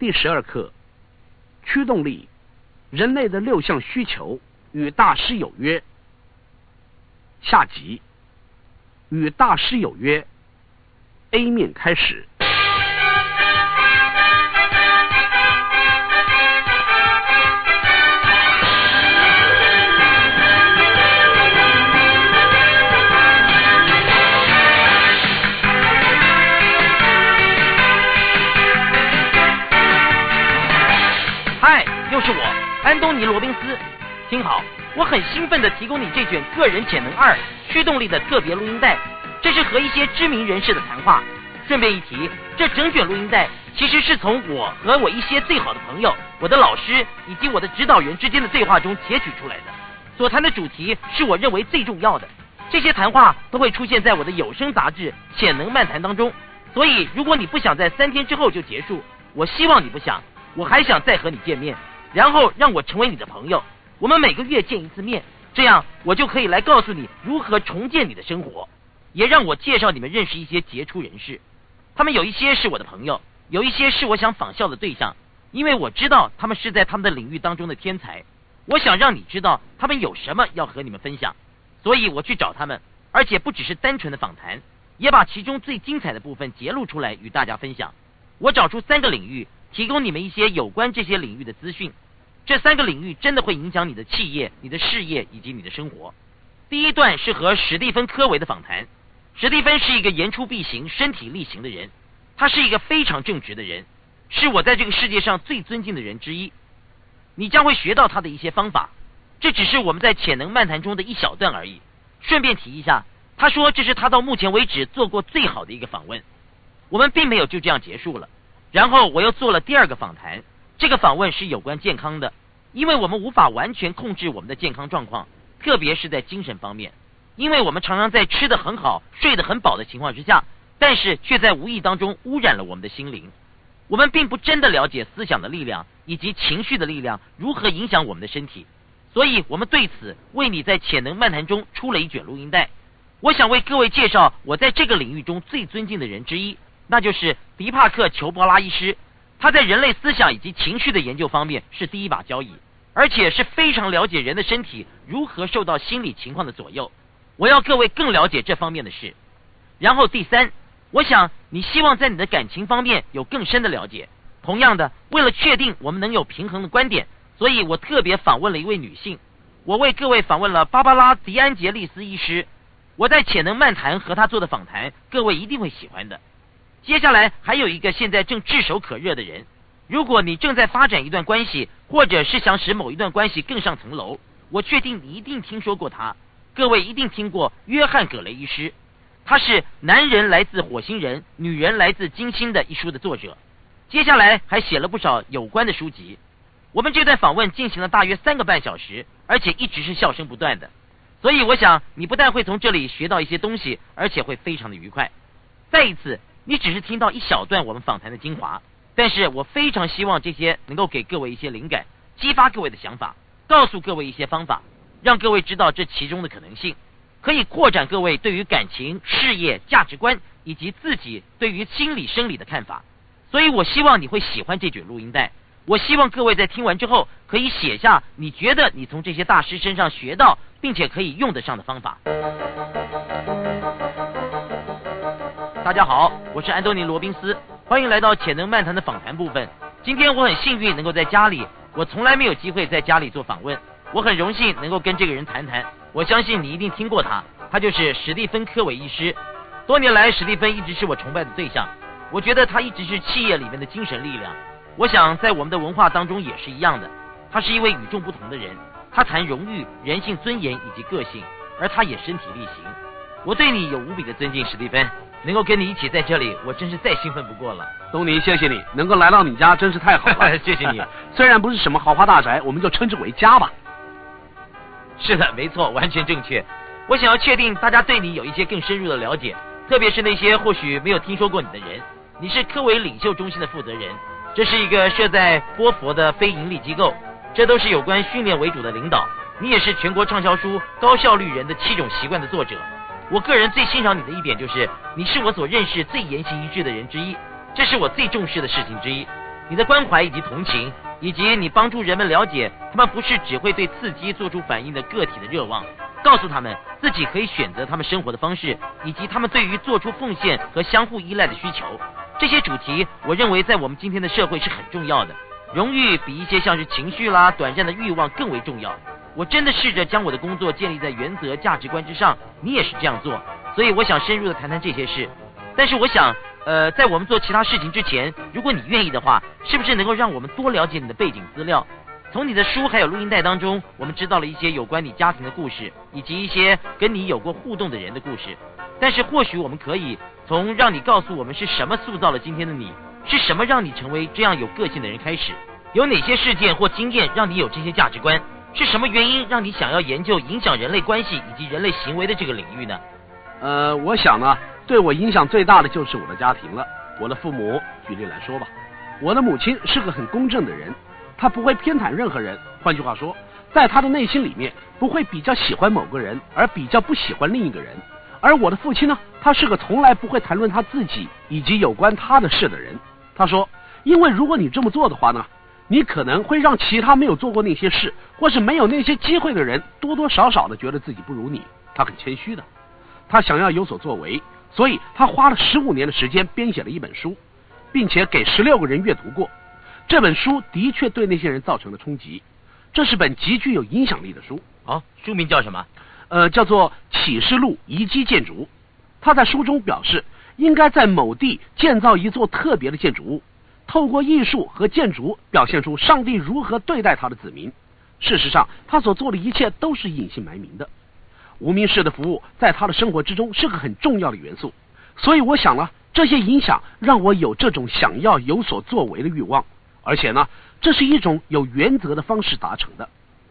第十二课：驱动力，人类的六项需求与大师有约。下集与大师有约。A 面开始。安东尼·罗宾斯。听好，我很兴奋地提供你这卷《个人潜能二：驱动力》的特别录音带。这是和一些知名人士的谈话。顺便一提，这整卷录音带其实是从我和我一些最好的朋友、我的老师以及我的指导员之间的对话中截取出来的。所谈的主题是我认为最重要的。这些谈话都会出现在我的有声杂志《潜能漫谈》当中。所以，如果你不想在三天之后就结束，我希望你不想，我还想再和你见面。然后让我成为你的朋友，我们每个月见一次面，这样我就可以来告诉你如何重建你的生活，也让我介绍你们认识一些杰出人士。他们有一些是我的朋友，有一些是我想仿效的对象，因为我知道他们是在他们的领域当中的天才。我想让你知道他们有什么要和你们分享，所以我去找他们，而且不只是单纯的访谈，也把其中最精彩的部分揭露出来与大家分享。我找出三个领域。提供你们一些有关这些领域的资讯，这三个领域真的会影响你的企业、你的事业以及你的生活。第一段是和史蒂芬·科维的访谈。史蒂芬是一个言出必行、身体力行的人，他是一个非常正直的人，是我在这个世界上最尊敬的人之一。你将会学到他的一些方法，这只是我们在潜能漫谈中的一小段而已。顺便提一下，他说这是他到目前为止做过最好的一个访问。我们并没有就这样结束了。然后我又做了第二个访谈，这个访问是有关健康的，因为我们无法完全控制我们的健康状况，特别是在精神方面，因为我们常常在吃得很好、睡得很饱的情况之下，但是却在无意当中污染了我们的心灵。我们并不真的了解思想的力量以及情绪的力量如何影响我们的身体，所以我们对此为你在潜能漫谈中出了一卷录音带。我想为各位介绍我在这个领域中最尊敬的人之一。那就是迪帕克·裘伯拉医师，他在人类思想以及情绪的研究方面是第一把交椅，而且是非常了解人的身体如何受到心理情况的左右。我要各位更了解这方面的事。然后第三，我想你希望在你的感情方面有更深的了解。同样的，为了确定我们能有平衡的观点，所以我特别访问了一位女性。我为各位访问了芭芭拉·迪安杰利斯医师。我在潜能漫谈和他做的访谈，各位一定会喜欢的。接下来还有一个现在正炙手可热的人，如果你正在发展一段关系，或者是想使某一段关系更上层楼，我确定你一定听说过他。各位一定听过约翰·葛雷医师，他是《男人来自火星人，女人来自金星》的一书的作者。接下来还写了不少有关的书籍。我们这段访问进行了大约三个半小时，而且一直是笑声不断的。所以我想你不但会从这里学到一些东西，而且会非常的愉快。再一次。你只是听到一小段我们访谈的精华，但是我非常希望这些能够给各位一些灵感，激发各位的想法，告诉各位一些方法，让各位知道这其中的可能性，可以扩展各位对于感情、事业、价值观以及自己对于心理生理的看法。所以我希望你会喜欢这卷录音带。我希望各位在听完之后，可以写下你觉得你从这些大师身上学到并且可以用得上的方法。大家好，我是安东尼·罗宾斯，欢迎来到潜能漫谈的访谈部分。今天我很幸运能够在家里，我从来没有机会在家里做访问，我很荣幸能够跟这个人谈谈。我相信你一定听过他，他就是史蒂芬·科维医师。多年来，史蒂芬一直是我崇拜的对象，我觉得他一直是企业里面的精神力量。我想在我们的文化当中也是一样的，他是一位与众不同的人。他谈荣誉、人性尊严以及个性，而他也身体力行。我对你有无比的尊敬，史蒂芬。能够跟你一起在这里，我真是再兴奋不过了。东尼，谢谢你能够来到你家，真是太好了。谢谢你。虽然不是什么豪华大宅，我们就称之为家吧。是的，没错，完全正确。我想要确定大家对你有一些更深入的了解，特别是那些或许没有听说过你的人。你是科维领袖中心的负责人，这是一个设在波佛的非盈利机构，这都是有关训练为主的领导。你也是全国畅销书《高效率人的七种习惯》的作者。我个人最欣赏你的一点就是，你是我所认识最言行一致的人之一，这是我最重视的事情之一。你的关怀以及同情，以及你帮助人们了解他们不是只会对刺激做出反应的个体的热望，告诉他们自己可以选择他们生活的方式，以及他们对于做出奉献和相互依赖的需求。这些主题，我认为在我们今天的社会是很重要的。荣誉比一些像是情绪啦、短暂的欲望更为重要。我真的试着将我的工作建立在原则、价值观之上，你也是这样做，所以我想深入的谈谈这些事。但是我想，呃，在我们做其他事情之前，如果你愿意的话，是不是能够让我们多了解你的背景资料？从你的书还有录音带当中，我们知道了一些有关你家庭的故事，以及一些跟你有过互动的人的故事。但是或许我们可以从让你告诉我们是什么塑造了今天的你，是什么让你成为这样有个性的人开始。有哪些事件或经验让你有这些价值观？是什么原因让你想要研究影响人类关系以及人类行为的这个领域呢？呃，我想呢，对我影响最大的就是我的家庭了。我的父母，举例来说吧，我的母亲是个很公正的人，她不会偏袒任何人。换句话说，在她的内心里面，不会比较喜欢某个人，而比较不喜欢另一个人。而我的父亲呢，他是个从来不会谈论他自己以及有关他的事的人。他说，因为如果你这么做的话呢。你可能会让其他没有做过那些事，或是没有那些机会的人，多多少少的觉得自己不如你。他很谦虚的，他想要有所作为，所以他花了十五年的时间编写了一本书，并且给十六个人阅读过。这本书的确对那些人造成了冲击。这是本极具有影响力的书。啊，书名叫什么？呃，叫做《启示录遗迹建筑》。他在书中表示，应该在某地建造一座特别的建筑物。透过艺术和建筑表现出上帝如何对待他的子民。事实上，他所做的一切都是隐姓埋名的。无名氏的服务在他的生活之中是个很重要的元素。所以，我想呢，这些影响让我有这种想要有所作为的欲望。而且呢，这是一种有原则的方式达成的。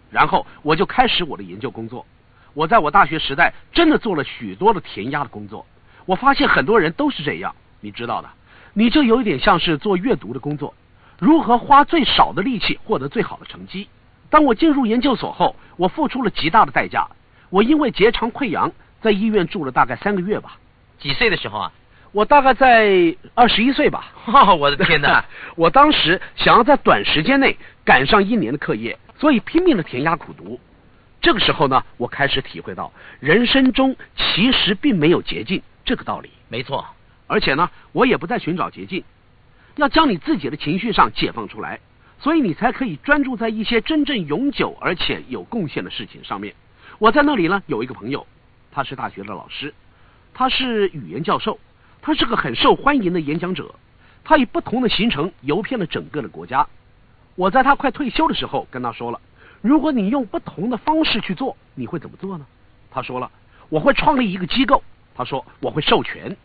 然后，我就开始我的研究工作。我在我大学时代真的做了许多的填鸭的工作。我发现很多人都是这样，你知道的。你就有一点像是做阅读的工作，如何花最少的力气获得最好的成绩。当我进入研究所后，我付出了极大的代价。我因为结肠溃疡在医院住了大概三个月吧。几岁的时候啊？我大概在二十一岁吧。我的天哪！我当时想要在短时间内赶上一年的课业，所以拼命的填鸭苦读。这个时候呢，我开始体会到人生中其实并没有捷径这个道理。没错。而且呢，我也不再寻找捷径，要将你自己的情绪上解放出来，所以你才可以专注在一些真正永久而且有贡献的事情上面。我在那里呢，有一个朋友，他是大学的老师，他是语言教授，他是个很受欢迎的演讲者，他以不同的行程游遍了整个的国家。我在他快退休的时候跟他说了，如果你用不同的方式去做，你会怎么做呢？他说了，我会创立一个机构。他说我会授权。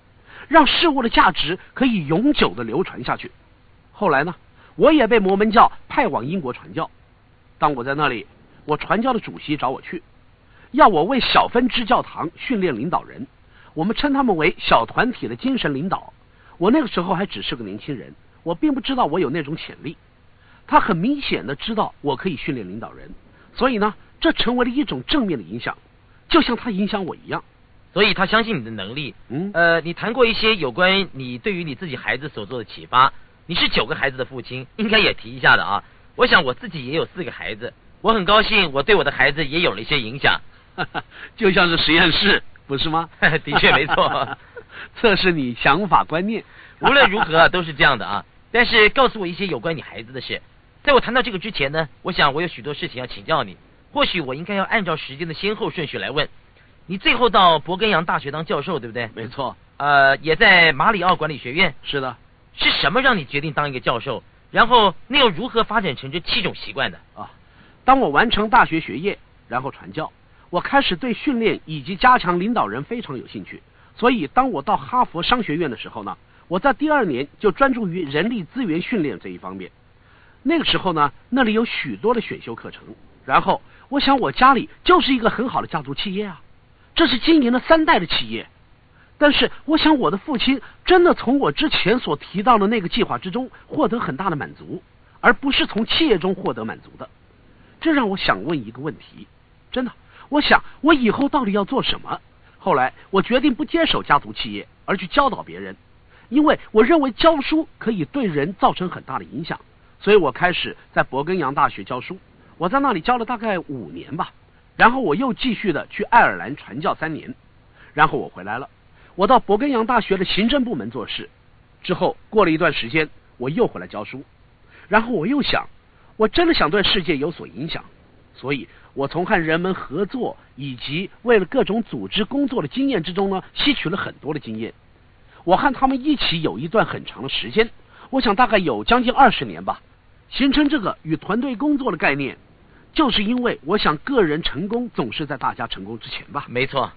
让事物的价值可以永久的流传下去。后来呢，我也被摩门教派往英国传教。当我在那里，我传教的主席找我去，要我为小分支教堂训练领导人。我们称他们为小团体的精神领导。我那个时候还只是个年轻人，我并不知道我有那种潜力。他很明显的知道我可以训练领导人，所以呢，这成为了一种正面的影响，就像他影响我一样。所以他相信你的能力。嗯，呃，你谈过一些有关你对于你自己孩子所做的启发。你是九个孩子的父亲，应该也提一下的啊。我想我自己也有四个孩子，我很高兴我对我的孩子也有了一些影响。就像是实验室，不是吗？的确没错，测试你想法观念。无论如何都是这样的啊。但是告诉我一些有关你孩子的事。在我谈到这个之前呢，我想我有许多事情要请教你。或许我应该要按照时间的先后顺序来问。你最后到伯根扬大学当教授，对不对？没错。呃，也在马里奥管理学院。是的。是什么让你决定当一个教授？然后你又如何发展成这七种习惯的？啊，当我完成大学学业，然后传教，我开始对训练以及加强领导人非常有兴趣。所以，当我到哈佛商学院的时候呢，我在第二年就专注于人力资源训练这一方面。那个时候呢，那里有许多的选修课程。然后，我想我家里就是一个很好的家族企业啊。这是经营了三代的企业，但是我想我的父亲真的从我之前所提到的那个计划之中获得很大的满足，而不是从企业中获得满足的。这让我想问一个问题：真的，我想我以后到底要做什么？后来我决定不接手家族企业，而去教导别人，因为我认为教书可以对人造成很大的影响，所以我开始在伯根扬大学教书。我在那里教了大概五年吧，然后我又继续的去爱尔兰传教三年，然后我回来了。我到伯根扬大学的行政部门做事，之后过了一段时间，我又回来教书，然后我又想，我真的想对世界有所影响，所以我从和人们合作以及为了各种组织工作的经验之中呢，吸取了很多的经验。我和他们一起有一段很长的时间，我想大概有将近二十年吧，形成这个与团队工作的概念，就是因为我想个人成功总是在大家成功之前吧。没错，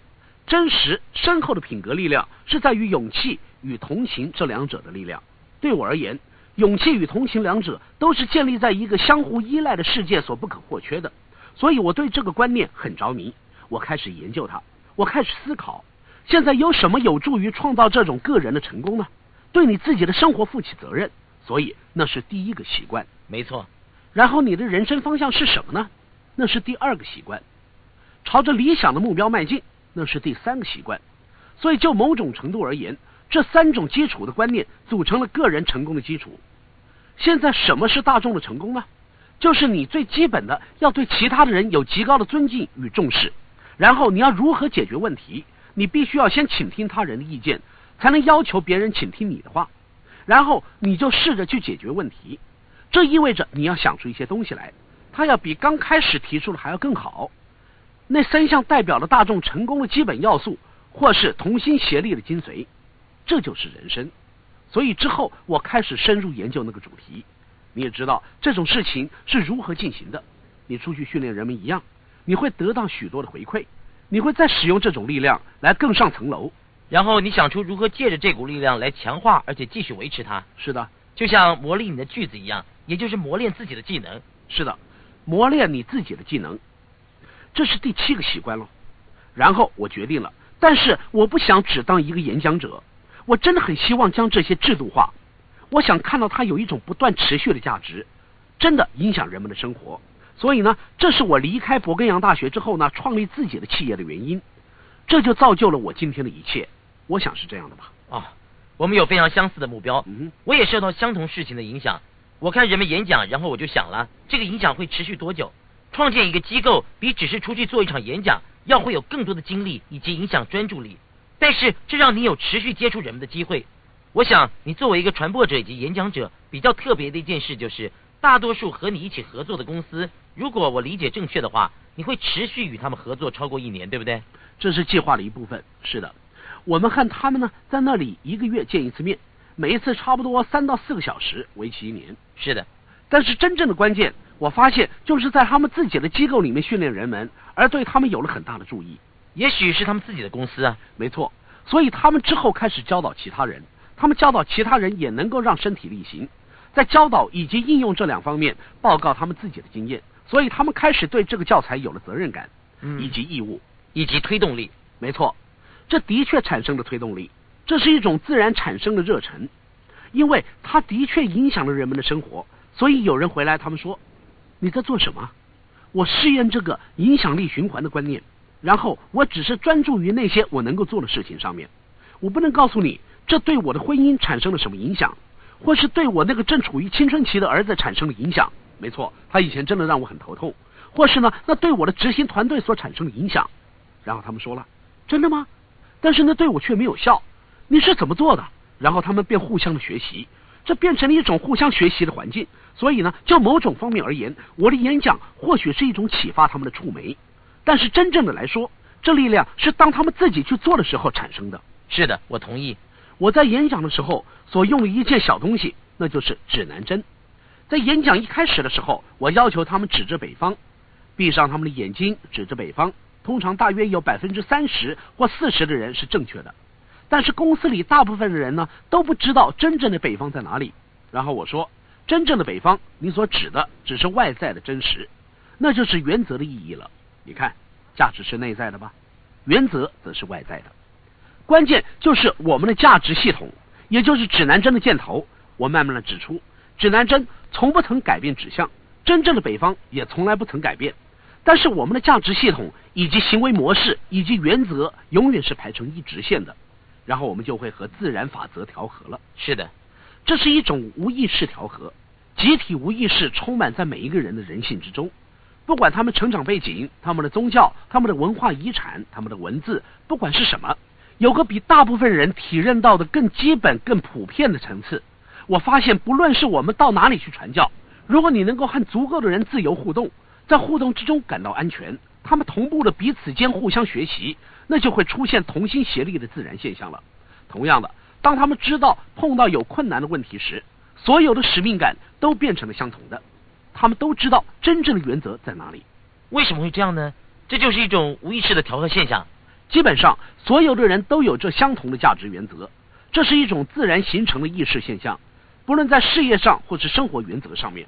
真实深厚的品格力量是在于勇气与同情这两者的力量。对我而言，勇气与同情两者都是建立在一个相互依赖的世界所不可或缺的，所以我对这个观念很着迷。我开始研究它，我开始思考。现在有什么有助于创造这种个人的成功呢？对你自己的生活负起责任，所以那是第一个习惯。没错。然后你的人生方向是什么呢？那是第二个习惯。朝着理想的目标迈进，那是第三个习惯。所以就某种程度而言，这三种基础的观念组成了个人成功的基础。现在什么是大众的成功呢？就是你最基本的要对其他的人有极高的尊敬与重视，然后你要如何解决问题？你必须要先倾听他人的意见，才能要求别人倾听你的话，然后你就试着去解决问题。这意味着你要想出一些东西来，它要比刚开始提出的还要更好。那三项代表了大众成功的基本要素，或是同心协力的精髓，这就是人生。所以之后我开始深入研究那个主题。你也知道这种事情是如何进行的。你出去训练人们一样，你会得到许多的回馈。你会再使用这种力量来更上层楼，然后你想出如何借着这股力量来强化，而且继续维持它。是的，就像磨砺你的句子一样，也就是磨练自己的技能。是的，磨练你自己的技能，这是第七个习惯了。然后我决定了，但是我不想只当一个演讲者，我真的很希望将这些制度化。我想看到它有一种不断持续的价值，真的影响人们的生活。所以呢，这是我离开伯根扬大学之后呢，创立自己的企业的原因。这就造就了我今天的一切。我想是这样的吧？啊，我们有非常相似的目标。嗯，我也受到相同事情的影响。我看人们演讲，然后我就想了，这个影响会持续多久？创建一个机构，比只是出去做一场演讲要会有更多的精力以及影响专注力。但是这让你有持续接触人们的机会。我想，你作为一个传播者以及演讲者，比较特别的一件事就是，大多数和你一起合作的公司。如果我理解正确的话，你会持续与他们合作超过一年，对不对？这是计划的一部分。是的，我们和他们呢，在那里一个月见一次面，每一次差不多三到四个小时，为期一年。是的，但是真正的关键，我发现就是在他们自己的机构里面训练人们，而对他们有了很大的注意。也许是他们自己的公司啊，没错。所以他们之后开始教导其他人，他们教导其他人也能够让身体力行，在教导以及应用这两方面报告他们自己的经验。所以他们开始对这个教材有了责任感，以及义务，以及推动力。没错，这的确产生了推动力。这是一种自然产生的热忱，因为它的确影响了人们的生活。所以有人回来，他们说：“你在做什么？”我试验这个影响力循环的观念，然后我只是专注于那些我能够做的事情上面。我不能告诉你这对我的婚姻产生了什么影响，或是对我那个正处于青春期的儿子产生了影响。没错，他以前真的让我很头痛，或是呢，那对我的执行团队所产生的影响。然后他们说了，真的吗？但是呢，对我却没有效。你是怎么做的？然后他们便互相的学习，这变成了一种互相学习的环境。所以呢，就某种方面而言，我的演讲或许是一种启发他们的触媒。但是真正的来说，这力量是当他们自己去做的时候产生的。是的，我同意。我在演讲的时候所用的一件小东西，那就是指南针。在演讲一开始的时候，我要求他们指着北方，闭上他们的眼睛，指着北方。通常大约有百分之三十或四十的人是正确的，但是公司里大部分的人呢都不知道真正的北方在哪里。然后我说，真正的北方，你所指的只是外在的真实，那就是原则的意义了。你看，价值是内在的吧？原则则是外在的。关键就是我们的价值系统，也就是指南针的箭头。我慢慢的指出。指南针从不曾改变指向，真正的北方也从来不曾改变。但是我们的价值系统以及行为模式以及原则永远是排成一直线的。然后我们就会和自然法则调和了。是的，这是一种无意识调和，集体无意识充满在每一个人的人性之中。不管他们成长背景、他们的宗教、他们的文化遗产、他们的文字，不管是什么，有个比大部分人体认到的更基本、更普遍的层次。我发现，不论是我们到哪里去传教，如果你能够和足够的人自由互动，在互动之中感到安全，他们同步的彼此间互相学习，那就会出现同心协力的自然现象了。同样的，当他们知道碰到有困难的问题时，所有的使命感都变成了相同的。他们都知道真正的原则在哪里。为什么会这样呢？这就是一种无意识的调和现象。基本上，所有的人都有着相同的价值原则，这是一种自然形成的意识现象。不论在事业上或是生活原则上面，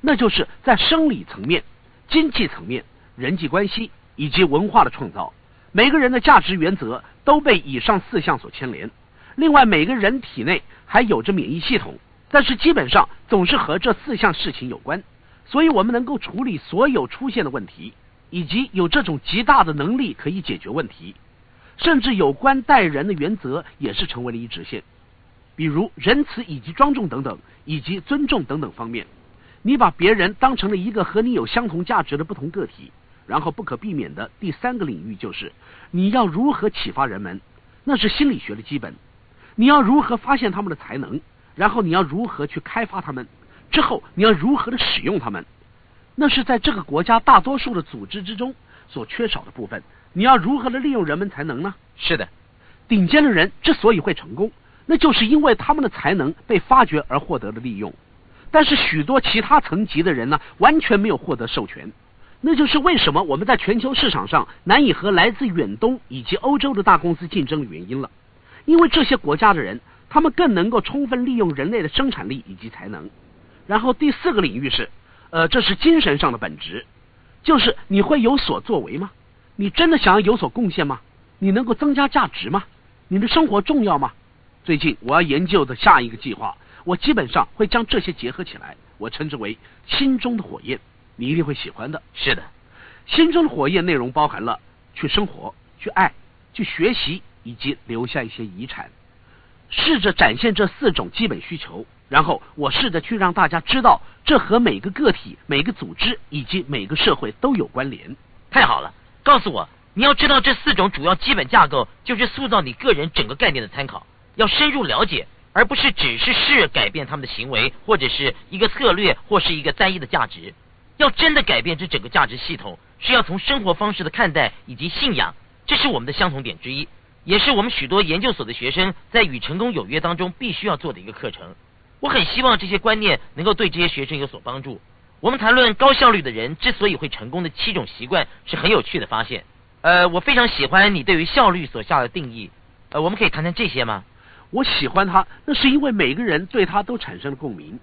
那就是在生理层面、经济层面、人际关系以及文化的创造，每个人的价值原则都被以上四项所牵连。另外，每个人体内还有着免疫系统。但是基本上总是和这四项事情有关，所以我们能够处理所有出现的问题，以及有这种极大的能力可以解决问题，甚至有关待人的原则也是成为了一直线，比如仁慈以及庄重等等，以及尊重等等方面。你把别人当成了一个和你有相同价值的不同个体，然后不可避免的第三个领域就是你要如何启发人们，那是心理学的基本，你要如何发现他们的才能。然后你要如何去开发他们？之后你要如何的使用他们？那是在这个国家大多数的组织之中所缺少的部分。你要如何的利用人们才能呢？是的，顶尖的人之所以会成功，那就是因为他们的才能被发掘而获得了利用。但是许多其他层级的人呢，完全没有获得授权。那就是为什么我们在全球市场上难以和来自远东以及欧洲的大公司竞争的原因了。因为这些国家的人。他们更能够充分利用人类的生产力以及才能。然后第四个领域是，呃，这是精神上的本质，就是你会有所作为吗？你真的想要有所贡献吗？你能够增加价值吗？你的生活重要吗？最近我要研究的下一个计划，我基本上会将这些结合起来，我称之为心中的火焰，你一定会喜欢的。是的，心中的火焰内容包含了去生活、去爱、去学习以及留下一些遗产。试着展现这四种基本需求，然后我试着去让大家知道，这和每个个体、每个组织以及每个社会都有关联。太好了，告诉我，你要知道这四种主要基本架构，就是塑造你个人整个概念的参考。要深入了解，而不是只是试改变他们的行为，或者是一个策略，或是一个单一的价值。要真的改变这整个价值系统，是要从生活方式的看待以及信仰，这是我们的相同点之一。也是我们许多研究所的学生在与成功有约当中必须要做的一个课程。我很希望这些观念能够对这些学生有所帮助。我们谈论高效率的人之所以会成功的七种习惯是很有趣的发现。呃，我非常喜欢你对于效率所下的定义。呃，我们可以谈谈这些吗？我喜欢它，那是因为每个人对它都产生了共鸣。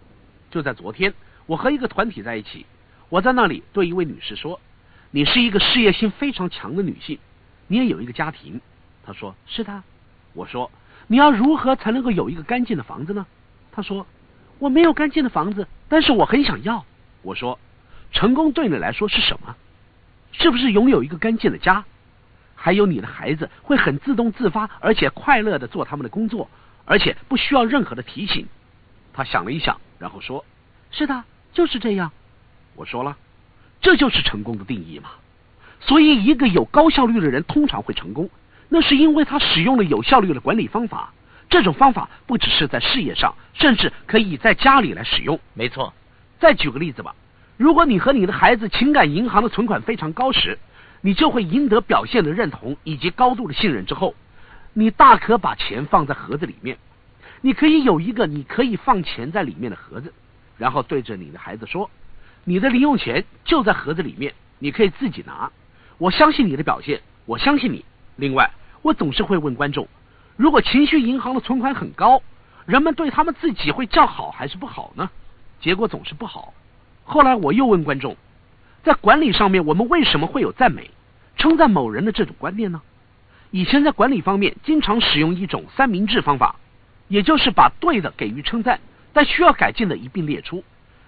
就在昨天，我和一个团体在一起，我在那里对一位女士说：“你是一个事业心非常强的女性，你也有一个家庭。”她说：“是的。”我说：“你要如何才能够有一个干净的房子呢？”她说：“我没有干净的房子，但是我很想要。”我说：“成功对你来说是什么？是不是拥有一个干净的家？还有你的孩子会很自动自发，而且快乐的做他们的工作，而且不需要任何的提醒？”他想了一想，然后说：“是的，就是这样。”我说了：“这就是成功的定义嘛。所以，一个有高效率的人通常会成功。”那是因为他使用了有效率的管理方法，这种方法不只是在事业上，甚至可以在家里来使用。没错，再举个例子吧，如果你和你的孩子情感银行的存款非常高时，你就会赢得表现的认同以及高度的信任。之后，你大可把钱放在盒子里面，你可以有一个你可以放钱在里面的盒子，然后对着你的孩子说：“你的零用钱就在盒子里面，你可以自己拿。我相信你的表现，我相信你。”另外，我总是会问观众：如果情绪银行的存款很高，人们对他们自己会叫好还是不好呢？结果总是不好。后来我又问观众：在管理上面，我们为什么会有赞美、称赞某人的这种观念呢？以前在管理方面，经常使用一种三明治方法，也就是把对的给予称赞，但需要改进的一并列出，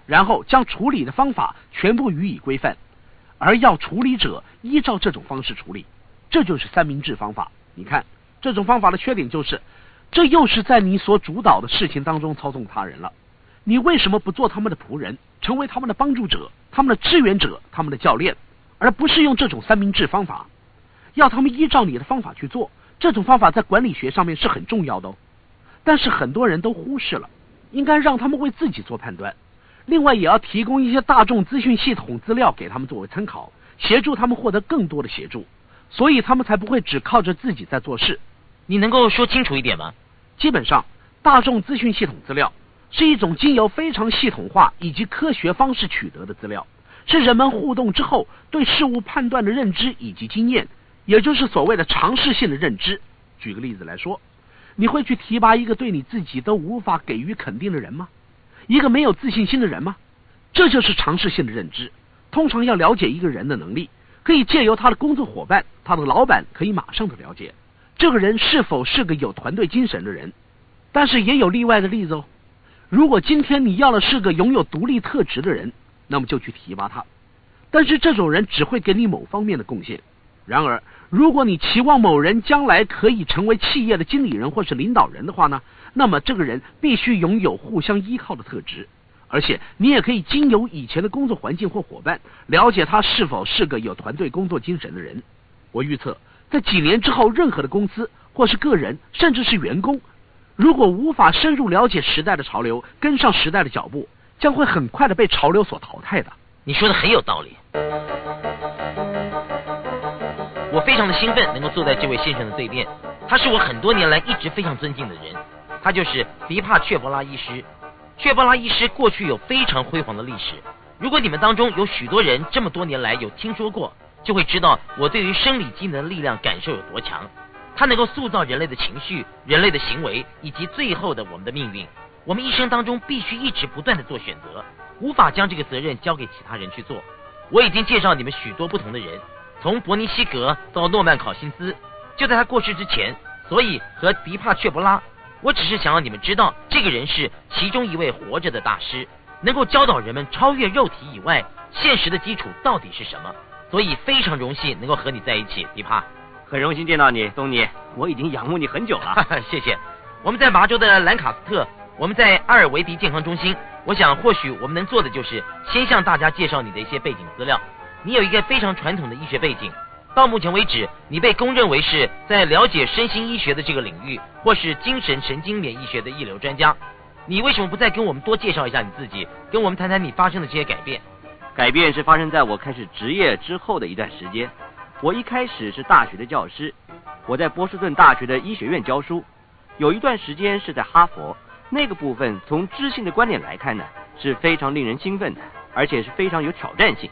然后将处理的方法全部予以规范，而要处理者依照这种方式处理。这就是三明治方法。你看，这种方法的缺点就是，这又是在你所主导的事情当中操纵他人了。你为什么不做他们的仆人，成为他们的帮助者、他们的支援者、他们的教练，而不是用这种三明治方法，要他们依照你的方法去做？这种方法在管理学上面是很重要的哦。但是很多人都忽视了，应该让他们为自己做判断。另外，也要提供一些大众资讯系统资料给他们作为参考，协助他们获得更多的协助，所以他们才不会只靠着自己在做事。你能够说清楚一点吗？基本上，大众资讯系统资料。是一种经由非常系统化以及科学方式取得的资料，是人们互动之后对事物判断的认知以及经验，也就是所谓的尝试性的认知。举个例子来说，你会去提拔一个对你自己都无法给予肯定的人吗？一个没有自信心的人吗？这就是尝试性的认知。通常要了解一个人的能力，可以借由他的工作伙伴、他的老板，可以马上的了解这个人是否是个有团队精神的人。但是也有例外的例子哦。如果今天你要的是个拥有独立特质的人，那么就去提拔他。但是这种人只会给你某方面的贡献。然而，如果你期望某人将来可以成为企业的经理人或是领导人的话呢，那么这个人必须拥有互相依靠的特质。而且，你也可以经由以前的工作环境或伙伴，了解他是否是个有团队工作精神的人。我预测，在几年之后，任何的公司或是个人，甚至是员工。如果无法深入了解时代的潮流，跟上时代的脚步，将会很快的被潮流所淘汰的。你说的很有道理，我非常的兴奋能够坐在这位先生的对面，他是我很多年来一直非常尊敬的人，他就是迪帕雀博拉医师。雀博拉医师过去有非常辉煌的历史，如果你们当中有许多人这么多年来有听说过，就会知道我对于生理机能力量感受有多强。它能够塑造人类的情绪、人类的行为，以及最后的我们的命运。我们一生当中必须一直不断的做选择，无法将这个责任交给其他人去做。我已经介绍你们许多不同的人，从伯尼西格到诺曼考辛斯，就在他过世之前。所以和迪帕却布拉，我只是想让你们知道，这个人是其中一位活着的大师，能够教导人们超越肉体以外现实的基础到底是什么。所以非常荣幸能够和你在一起，迪帕。很荣幸见到你，东尼，我已经仰慕你很久了。谢谢。我们在麻州的兰卡斯特，我们在阿尔维迪健康中心。我想，或许我们能做的就是先向大家介绍你的一些背景资料。你有一个非常传统的医学背景，到目前为止，你被公认为是在了解身心医学的这个领域，或是精神神经免疫学的一流专家。你为什么不再跟我们多介绍一下你自己，跟我们谈谈你发生的这些改变？改变是发生在我开始职业之后的一段时间。我一开始是大学的教师，我在波士顿大学的医学院教书，有一段时间是在哈佛。那个部分从知性的观点来看呢，是非常令人兴奋的，而且是非常有挑战性。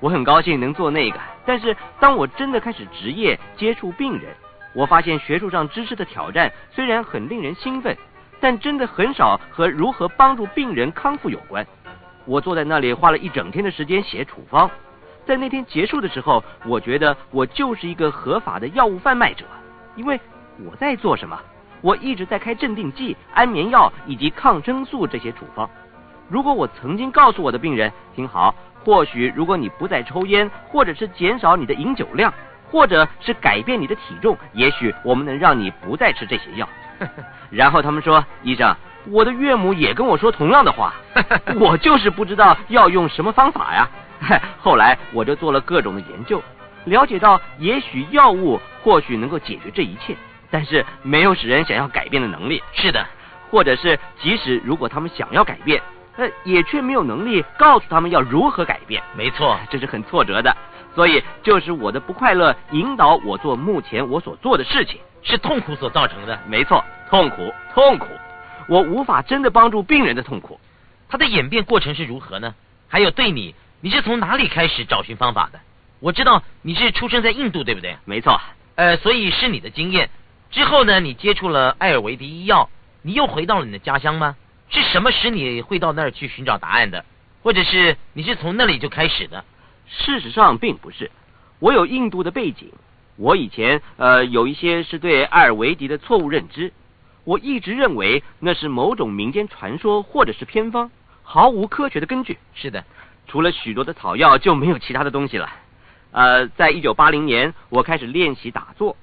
我很高兴能做那个，但是当我真的开始职业接触病人，我发现学术上知识的挑战虽然很令人兴奋，但真的很少和如何帮助病人康复有关。我坐在那里花了一整天的时间写处方。在那天结束的时候，我觉得我就是一个合法的药物贩卖者，因为我在做什么？我一直在开镇定剂、安眠药以及抗生素这些处方。如果我曾经告诉我的病人，听好，或许如果你不再抽烟，或者是减少你的饮酒量，或者是改变你的体重，也许我们能让你不再吃这些药。然后他们说，医生，我的岳母也跟我说同样的话，我就是不知道要用什么方法呀。后来我就做了各种的研究，了解到也许药物或许能够解决这一切，但是没有使人想要改变的能力。是的，或者是即使如果他们想要改变，呃，也却没有能力告诉他们要如何改变。没错，这是很挫折的。所以就是我的不快乐引导我做目前我所做的事情，是痛苦所造成的。没错，痛苦，痛苦，我无法真的帮助病人的痛苦。它的演变过程是如何呢？还有对你。你是从哪里开始找寻方法的？我知道你是出生在印度，对不对？没错。呃，所以是你的经验。之后呢，你接触了艾尔维迪医药，你又回到了你的家乡吗？是什么使你会到那儿去寻找答案的？或者是你是从那里就开始的？事实上并不是。我有印度的背景。我以前呃有一些是对艾尔维迪的错误认知。我一直认为那是某种民间传说或者是偏方，毫无科学的根据。是的。除了许多的草药，就没有其他的东西了。呃，在一九八零年，我开始练习打坐。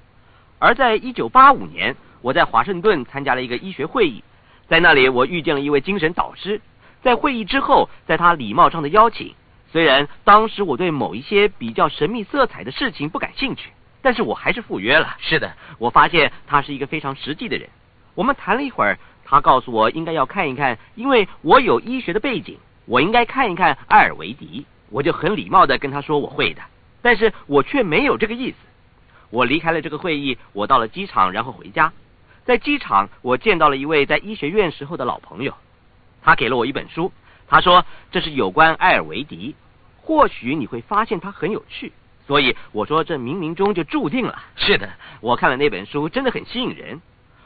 而在一九八五年，我在华盛顿参加了一个医学会议，在那里我遇见了一位精神导师。在会议之后，在他礼貌上的邀请，虽然当时我对某一些比较神秘色彩的事情不感兴趣，但是我还是赴约了。是的，我发现他是一个非常实际的人。我们谈了一会儿，他告诉我应该要看一看，因为我有医学的背景，我应该看一看艾尔维迪。我就很礼貌的跟他说我会的，但是我却没有这个意思。我离开了这个会议，我到了机场，然后回家。在机场，我见到了一位在医学院时候的老朋友。他给了我一本书，他说这是有关艾尔维迪，或许你会发现他很有趣。所以我说这冥冥中就注定了。是的，我看了那本书，真的很吸引人。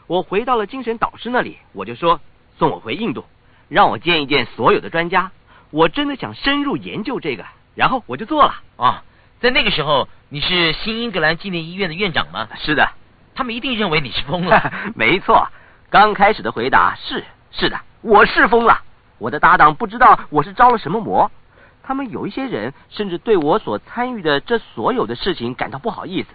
我回到了精神导师那里，我就说送我回印度，让我见一见所有的专家。我真的想深入研究这个，然后我就做了。啊，在那个时候你是新英格兰纪念医院的院长吗？是的，他们一定认为你是疯了。没错，刚开始的回答是是的。我是疯了，我的搭档不知道我是着了什么魔。他们有一些人甚至对我所参与的这所有的事情感到不好意思，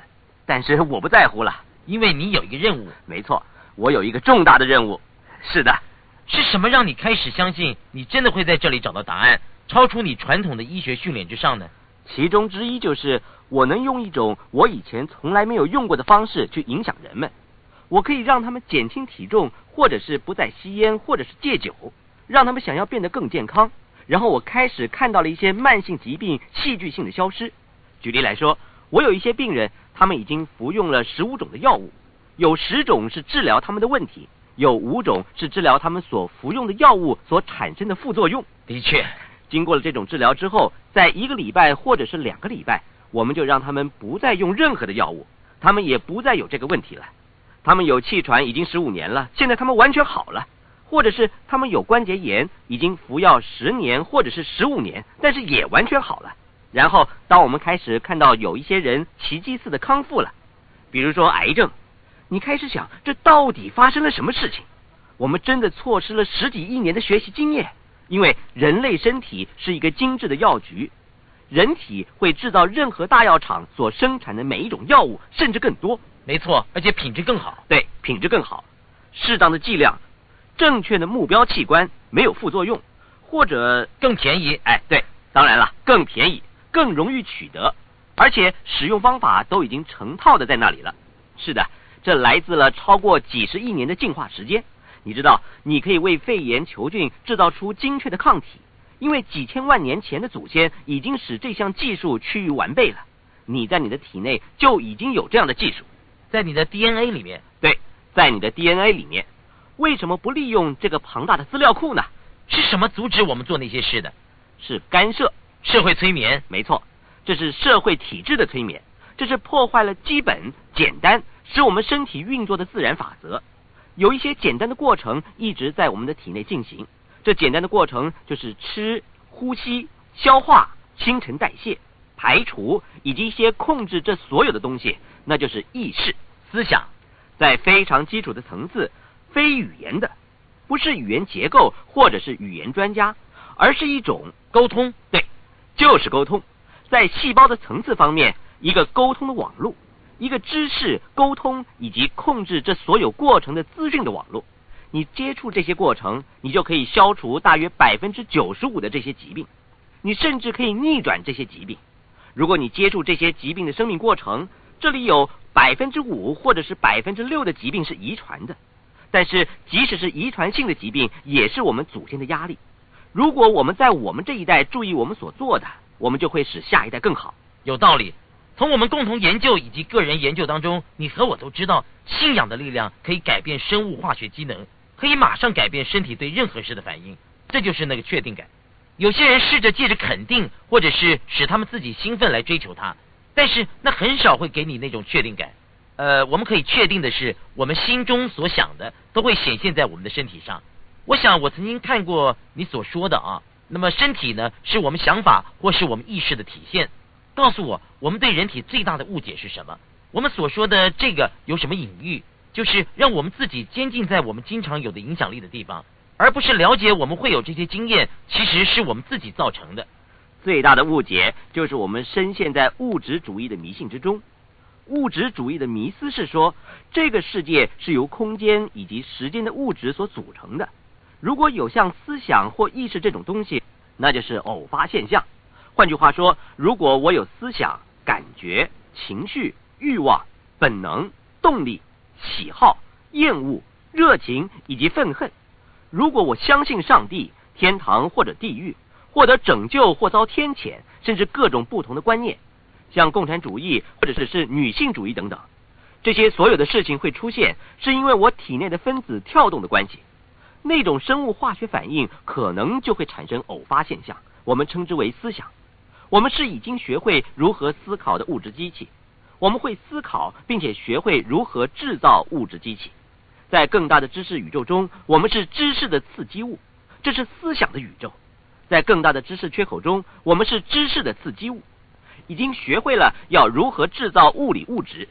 但是我不在乎了，因为你有一个任务。没错，我有一个重大的任务。是的，是什么让你开始相信你真的会在这里找到答案，超出你传统的医学训练之上呢？其中之一就是我能用一种我以前从来没有用过的方式去影响人们。我可以让他们减轻体重，或者是不再吸烟，或者是戒酒，让他们想要变得更健康。然后我开始看到了一些慢性疾病戏剧性的消失。举例来说，我有一些病人，他们已经服用了十五种的药物，有十种是治疗他们的问题，有五种是治疗他们所服用的药物所产生的副作用。的确，经过了这种治疗之后，在一个礼拜或者是两个礼拜，我们就让他们不再用任何的药物，他们也不再有这个问题了。他们有气喘已经十五年了，现在他们完全好了；或者是他们有关节炎，已经服药十年或者是十五年，但是也完全好了。然后，当我们开始看到有一些人奇迹似的康复了，比如说癌症，你开始想，这到底发生了什么事情？我们真的错失了十几亿年的学习经验，因为人类身体是一个精致的药局，人体会制造任何大药厂所生产的每一种药物，甚至更多。没错，而且品质更好。对，品质更好，适当的剂量，正确的目标器官，没有副作用，或者更便宜。哎，对，当然了，更便宜，更容易取得，而且使用方法都已经成套的在那里了。是的，这来自了超过几十亿年的进化时间。你知道，你可以为肺炎球菌制造出精确的抗体，因为几千万年前的祖先已经使这项技术趋于完备了。你在你的体内就已经有这样的技术。在你的 DNA 里面，对，在你的 DNA 里面，为什么不利用这个庞大的资料库呢？是什么阻止我们做那些事的？是干涉，社会催眠。没错，这是社会体制的催眠，这是破坏了基本、简单，使我们身体运作的自然法则。有一些简单的过程一直在我们的体内进行，这简单的过程就是吃、呼吸、消化、新陈代谢、排除以及一些控制这所有的东西。那就是意识思想，在非常基础的层次，非语言的，不是语言结构或者是语言专家，而是一种沟通，对，就是沟通。在细胞的层次方面，一个沟通的网络，一个知识沟通以及控制这所有过程的资讯的网络。你接触这些过程，你就可以消除大约百分之九十五的这些疾病，你甚至可以逆转这些疾病。如果你接触这些疾病的生命过程，这里有百分之五或者是百分之六的疾病是遗传的，但是即使是遗传性的疾病，也是我们祖先的压力。如果我们在我们这一代注意我们所做的，我们就会使下一代更好。有道理。从我们共同研究以及个人研究当中，你和我都知道，信仰的力量可以改变生物化学机能，可以马上改变身体对任何事的反应。这就是那个确定感。有些人试着借着肯定，或者是使他们自己兴奋来追求它。但是那很少会给你那种确定感。呃，我们可以确定的是，我们心中所想的都会显现在我们的身体上。我想我曾经看过你所说的啊。那么身体呢，是我们想法或是我们意识的体现。告诉我，我们对人体最大的误解是什么？我们所说的这个有什么隐喻？就是让我们自己监禁在我们经常有的影响力的地方，而不是了解我们会有这些经验，其实是我们自己造成的。最大的误解就是我们深陷在物质主义的迷信之中。物质主义的迷思是说，这个世界是由空间以及时间的物质所组成的。如果有像思想或意识这种东西，那就是偶发现象。换句话说，如果我有思想、感觉、情绪、欲望、本能、动力、喜好、厌恶、热情以及愤恨，如果我相信上帝、天堂或者地狱，获得拯救或遭天谴，甚至各种不同的观念，像共产主义或者是是女性主义等等，这些所有的事情会出现，是因为我体内的分子跳动的关系。那种生物化学反应可能就会产生偶发现象，我们称之为思想。我们是已经学会如何思考的物质机器，我们会思考，并且学会如何制造物质机器。在更大的知识宇宙中，我们是知识的刺激物，这是思想的宇宙。在更大的知识缺口中，我们是知识的刺激物，已经学会了要如何制造物理物质。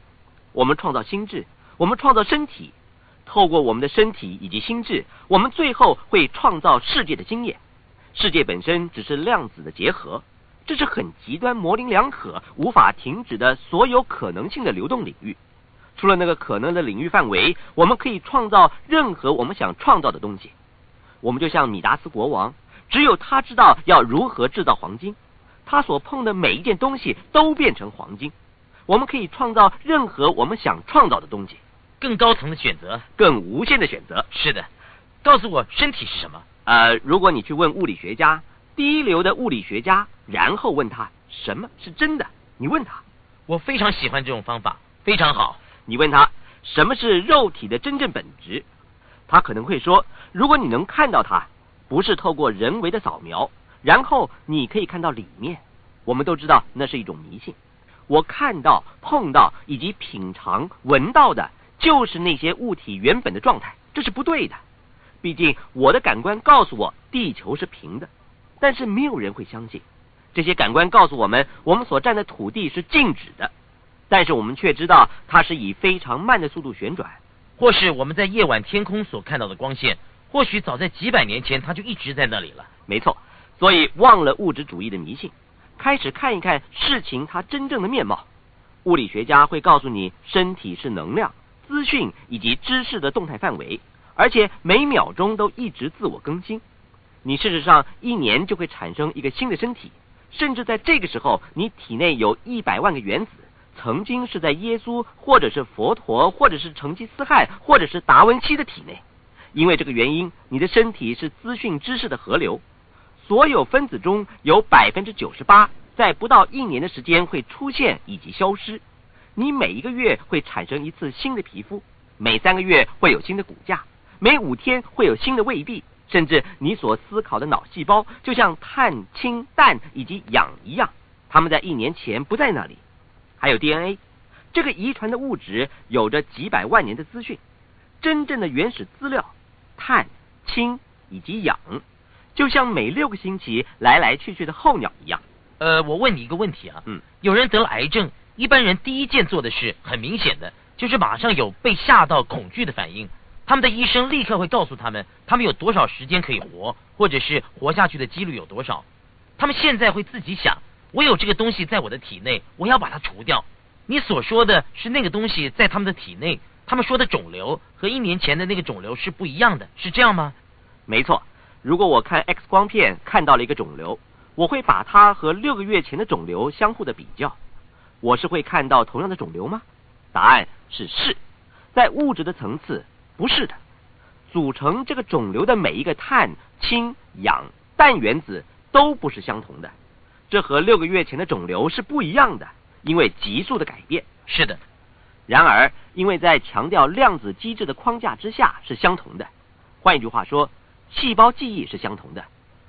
我们创造心智，我们创造身体，透过我们的身体以及心智，我们最后会创造世界的经验。世界本身只是量子的结合。这是很极端、模棱两可、无法停止的所有可能性的流动领域。除了那个可能的领域范围，我们可以创造任何我们想创造的东西。我们就像米达斯国王，只有他知道要如何制造黄金，他所碰的每一件东西都变成黄金。我们可以创造任何我们想创造的东西。更高层的选择，更无限的选择。是的，告诉我，身体是什么？呃，如果你去问物理学家。第一流的物理学家，然后问他什么是真的？你问他，我非常喜欢这种方法，非常好。你问他什么是肉体的真正本质？他可能会说，如果你能看到它，不是透过人为的扫描，然后你可以看到里面。我们都知道那是一种迷信。我看到、碰到以及品尝、闻到的，就是那些物体原本的状态，这是不对的。毕竟我的感官告诉我，地球是平的。但是没有人会相信，这些感官告诉我们，我们所站的土地是静止的，但是我们却知道它是以非常慢的速度旋转，或是我们在夜晚天空所看到的光线，或许早在几百年前它就一直在那里了。没错，所以忘了物质主义的迷信，开始看一看事情它真正的面貌。物理学家会告诉你，身体是能量、资讯以及知识的动态范围，而且每秒钟都一直自我更新。你事实上一年就会产生一个新的身体，甚至在这个时候，你体内有一百万个原子，曾经是在耶稣或者是佛陀或者是成吉思汗或者是达文西的体内。因为这个原因，你的身体是资讯知识的河流，所有分子中有百分之九十八在不到一年的时间会出现以及消失。你每一个月会产生一次新的皮肤，每三个月会有新的骨架，每五天会有新的胃壁。甚至你所思考的脑细胞，就像碳、氢、氮以及氧一样，它们在一年前不在那里。还有 DNA，这个遗传的物质有着几百万年的资讯。真正的原始资料，碳、氢以及氧，就像每六个星期来来去去的候鸟一样。呃，我问你一个问题啊，嗯，有人得了癌症，一般人第一件做的事，很明显的就是马上有被吓到、恐惧的反应。他们的医生立刻会告诉他们，他们有多少时间可以活，或者是活下去的几率有多少。他们现在会自己想：我有这个东西在我的体内，我要把它除掉。你所说的是那个东西在他们的体内，他们说的肿瘤和一年前的那个肿瘤是不一样的，是这样吗？没错。如果我看 X 光片看到了一个肿瘤，我会把它和六个月前的肿瘤相互的比较。我是会看到同样的肿瘤吗？答案是是。在物质的层次。不是的，组成这个肿瘤的每一个碳、氢、氧、氮原子都不是相同的。这和六个月前的肿瘤是不一样的，因为急速的改变。是的，然而因为在强调量子机制的框架之下是相同的。换一句话说，细胞记忆是相同的，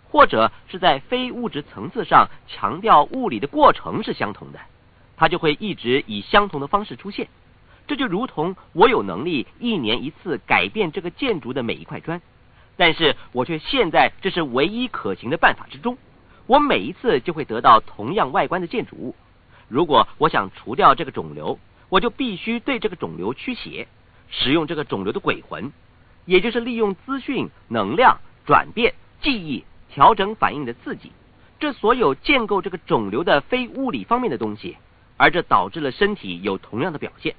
或者是在非物质层次上强调物理的过程是相同的，它就会一直以相同的方式出现。这就如同我有能力一年一次改变这个建筑的每一块砖，但是我却陷在这是唯一可行的办法之中。我每一次就会得到同样外观的建筑物。如果我想除掉这个肿瘤，我就必须对这个肿瘤驱邪，使用这个肿瘤的鬼魂，也就是利用资讯、能量、转变、记忆、调整反应的刺激。这所有建构这个肿瘤的非物理方面的东西，而这导致了身体有同样的表现。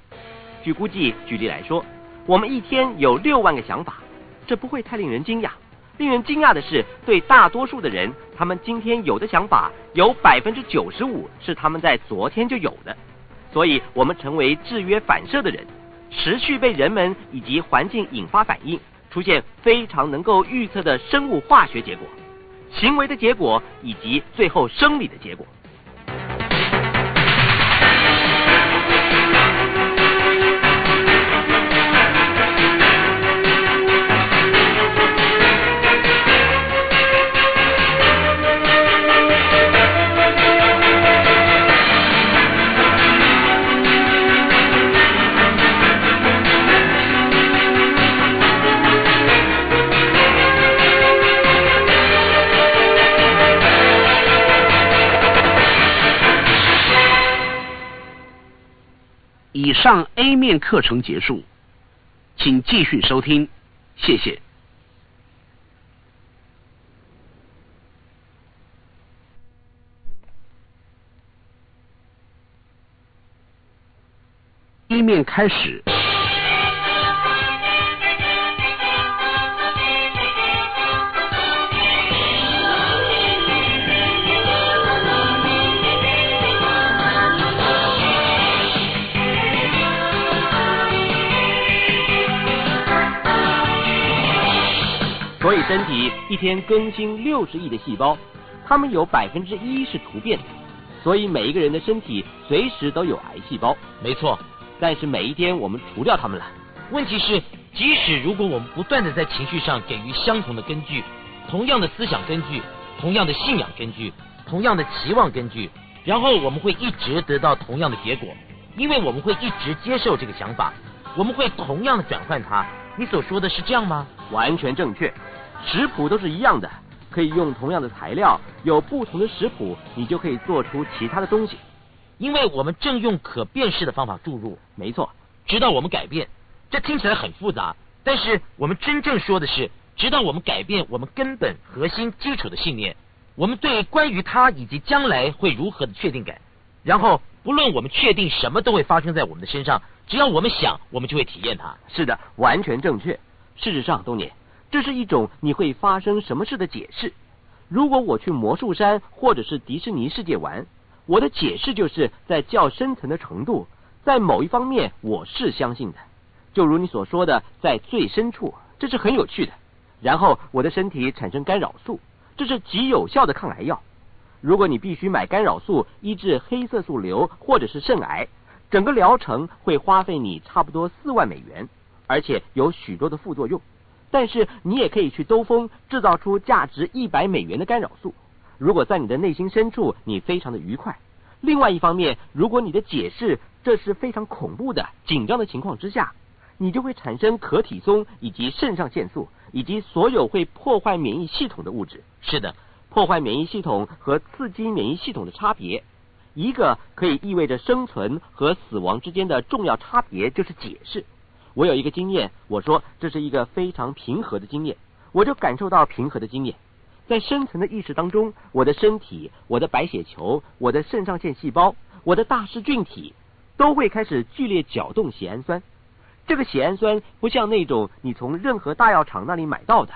据估计，举例来说，我们一天有六万个想法，这不会太令人惊讶。令人惊讶的是，对大多数的人，他们今天有的想法，有百分之九十五是他们在昨天就有的。所以，我们成为制约反射的人，持续被人们以及环境引发反应，出现非常能够预测的生物化学结果、行为的结果以及最后生理的结果。上 A 面课程结束，请继续收听，谢谢。一面开始。身体一天更新六十亿的细胞，它们有百分之一是突变的，所以每一个人的身体随时都有癌细胞。没错，但是每一天我们除掉它们了。问题是，即使如果我们不断的在情绪上给予相同的根据，同样的思想根据，同样的信仰根据，同样的期望根据，然后我们会一直得到同样的结果，因为我们会一直接受这个想法，我们会同样的转换它。你所说的是这样吗？完全正确。食谱都是一样的，可以用同样的材料，有不同的食谱，你就可以做出其他的东西。因为我们正用可辨识的方法注入，没错，直到我们改变。这听起来很复杂，但是我们真正说的是，直到我们改变我们根本核心基础的信念，我们对关于它以及将来会如何的确定感。然后，不论我们确定什么都会发生在我们的身上，只要我们想，我们就会体验它。是的，完全正确。事实上，东年。这是一种你会发生什么事的解释。如果我去魔术山或者是迪士尼世界玩，我的解释就是在较深层的程度，在某一方面我是相信的。就如你所说的，在最深处，这是很有趣的。然后我的身体产生干扰素，这是极有效的抗癌药。如果你必须买干扰素医治黑色素瘤或者是肾癌，整个疗程会花费你差不多四万美元，而且有许多的副作用。但是你也可以去兜风，制造出价值一百美元的干扰素。如果在你的内心深处你非常的愉快，另外一方面，如果你的解释这是非常恐怖的、紧张的情况之下，你就会产生可体松以及肾上腺素以及所有会破坏免疫系统的物质。是的，破坏免疫系统和刺激免疫系统的差别，一个可以意味着生存和死亡之间的重要差别就是解释。我有一个经验，我说这是一个非常平和的经验，我就感受到平和的经验。在深层的意识当中，我的身体、我的白血球、我的肾上腺细胞、我的大噬菌体都会开始剧烈搅动血氨酸。这个血氨酸不像那种你从任何大药厂那里买到的，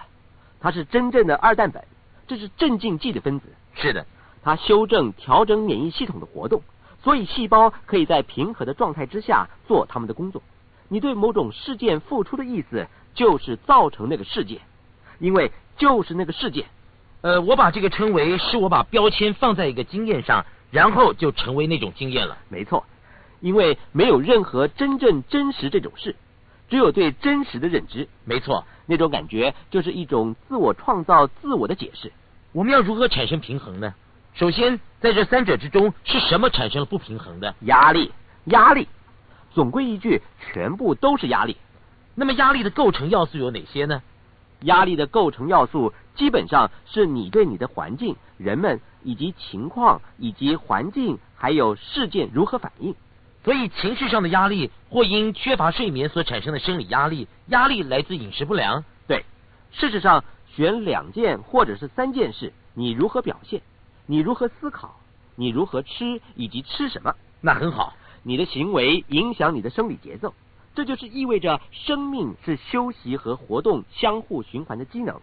它是真正的二氮苯，这是镇静剂的分子。是的，它修正、调整免疫系统的活动，所以细胞可以在平和的状态之下做他们的工作。你对某种事件付出的意思，就是造成那个事件，因为就是那个事件。呃，我把这个称为是我把标签放在一个经验上，然后就成为那种经验了。没错，因为没有任何真正真实这种事，只有对真实的认知。没错，那种感觉就是一种自我创造自我的解释。我们要如何产生平衡呢？首先，在这三者之中，是什么产生了不平衡的？压力，压力。总归一句，全部都是压力。那么压力的构成要素有哪些呢？压力的构成要素基本上是你对你的环境、人们以及情况以及环境还有事件如何反应。所以情绪上的压力或因缺乏睡眠所产生的生理压力，压力来自饮食不良。对，事实上选两件或者是三件事，你如何表现，你如何思考，你如何吃以及吃什么。那很好，你的行为影响你的生理节奏，这就是意味着生命是休息和活动相互循环的机能。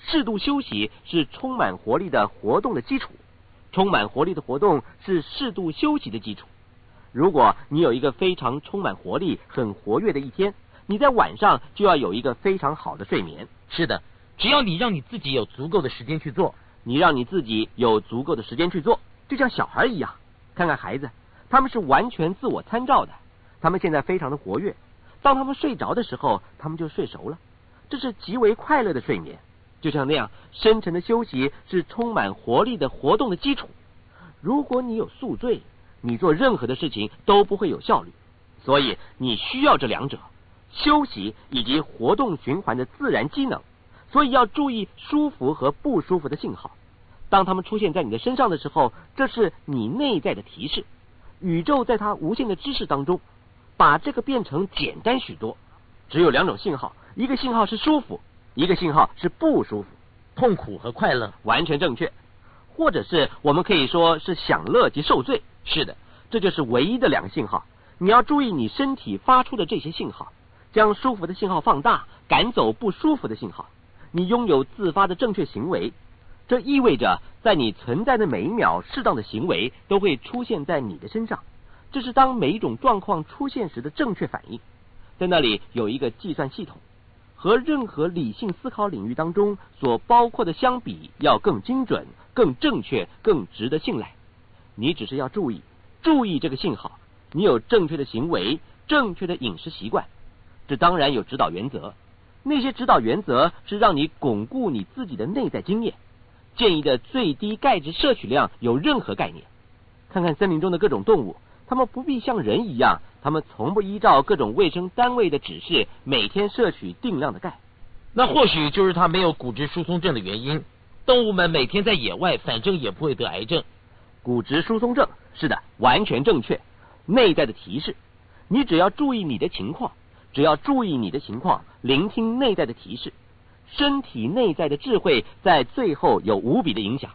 适度休息是充满活力的活动的基础，充满活力的活动是适度休息的基础。如果你有一个非常充满活力、很活跃的一天，你在晚上就要有一个非常好的睡眠。是的，只要你让你自己有足够的时间去做，你让你自己有足够的时间去做，就像小孩一样。看看孩子，他们是完全自我参照的，他们现在非常的活跃。当他们睡着的时候，他们就睡熟了，这是极为快乐的睡眠。就像那样，深沉的休息是充满活力的活动的基础。如果你有宿醉，你做任何的事情都不会有效率。所以你需要这两者：休息以及活动循环的自然机能。所以要注意舒服和不舒服的信号。当他们出现在你的身上的时候，这是你内在的提示。宇宙在它无限的知识当中，把这个变成简单许多。只有两种信号：一个信号是舒服。一个信号是不舒服、痛苦和快乐，完全正确，或者是我们可以说是享乐及受罪。是的，这就是唯一的两个信号。你要注意你身体发出的这些信号，将舒服的信号放大，赶走不舒服的信号。你拥有自发的正确行为，这意味着在你存在的每一秒，适当的行为都会出现在你的身上。这是当每一种状况出现时的正确反应。在那里有一个计算系统。和任何理性思考领域当中所包括的相比，要更精准、更正确、更值得信赖。你只是要注意，注意这个信号。你有正确的行为、正确的饮食习惯，这当然有指导原则。那些指导原则是让你巩固你自己的内在经验。建议的最低钙质摄取量有任何概念？看看森林中的各种动物，它们不必像人一样。它们从不依照各种卫生单位的指示每天摄取定量的钙，那或许就是它没有骨质疏松症的原因。动物们每天在野外，反正也不会得癌症。骨质疏松症是的，完全正确。内在的提示，你只要注意你的情况，只要注意你的情况，聆听内在的提示，身体内在的智慧在最后有无比的影响。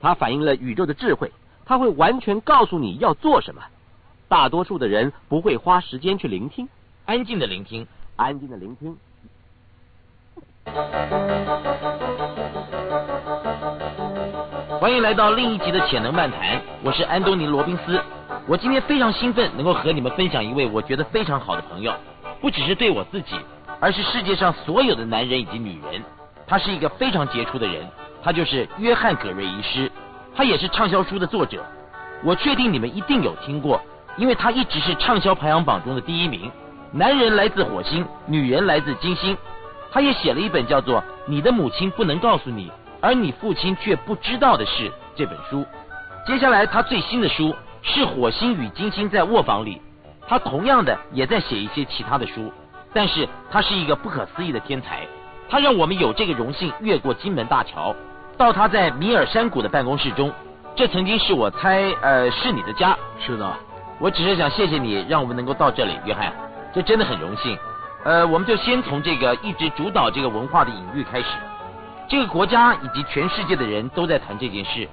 它反映了宇宙的智慧，它会完全告诉你要做什么。大多数的人不会花时间去聆听，安静的聆听，安静的聆听。欢迎来到另一集的潜能漫谈，我是安东尼罗宾斯。我今天非常兴奋，能够和你们分享一位我觉得非常好的朋友，不只是对我自己，而是世界上所有的男人以及女人。他是一个非常杰出的人，他就是约翰葛瑞医师，他也是畅销书的作者。我确定你们一定有听过。因为他一直是畅销排行榜中的第一名。男人来自火星，女人来自金星。他也写了一本叫做《你的母亲不能告诉你，而你父亲却不知道的事》这本书。接下来他最新的书是《火星与金星在卧房里》。他同样的也在写一些其他的书，但是他是一个不可思议的天才。他让我们有这个荣幸越过金门大桥，到他在米尔山谷的办公室中。这曾经是我猜，呃，是你的家。是的。我只是想谢谢你，让我们能够到这里，约翰，这真的很荣幸。呃，我们就先从这个一直主导这个文化的隐喻开始。这个国家以及全世界的人都在谈这件事。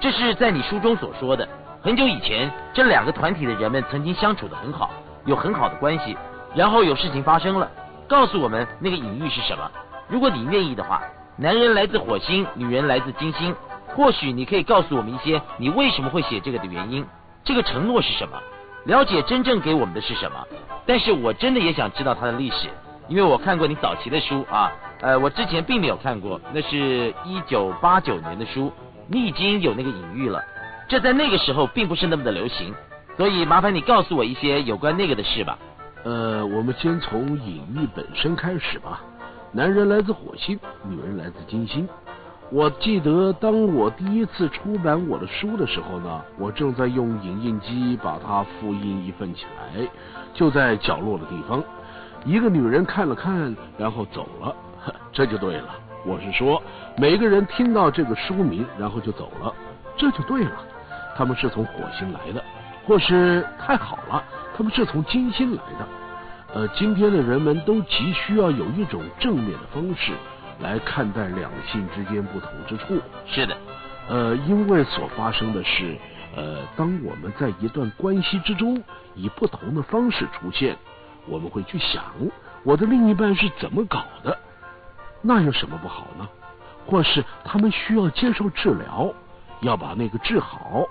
这是在你书中所说的。很久以前，这两个团体的人们曾经相处的很好，有很好的关系。然后有事情发生了，告诉我们那个隐喻是什么。如果你愿意的话，男人来自火星，女人来自金星。或许你可以告诉我们一些你为什么会写这个的原因。这个承诺是什么？了解真正给我们的是什么？但是我真的也想知道它的历史，因为我看过你早期的书啊，呃，我之前并没有看过，那是一九八九年的书，你已经有那个隐喻了，这在那个时候并不是那么的流行，所以麻烦你告诉我一些有关那个的事吧。呃，我们先从隐喻本身开始吧。男人来自火星，女人来自金星。我记得，当我第一次出版我的书的时候呢，我正在用影印机把它复印一份起来，就在角落的地方，一个女人看了看，然后走了。这就对了，我是说，每个人听到这个书名，然后就走了，这就对了。他们是从火星来的，或是太好了，他们是从金星来的。呃，今天的人们都急需要有一种正面的方式。来看待两性之间不同之处。是的，呃，因为所发生的是，呃，当我们在一段关系之中以不同的方式出现，我们会去想我的另一半是怎么搞的，那有什么不好呢？或是他们需要接受治疗，要把那个治好，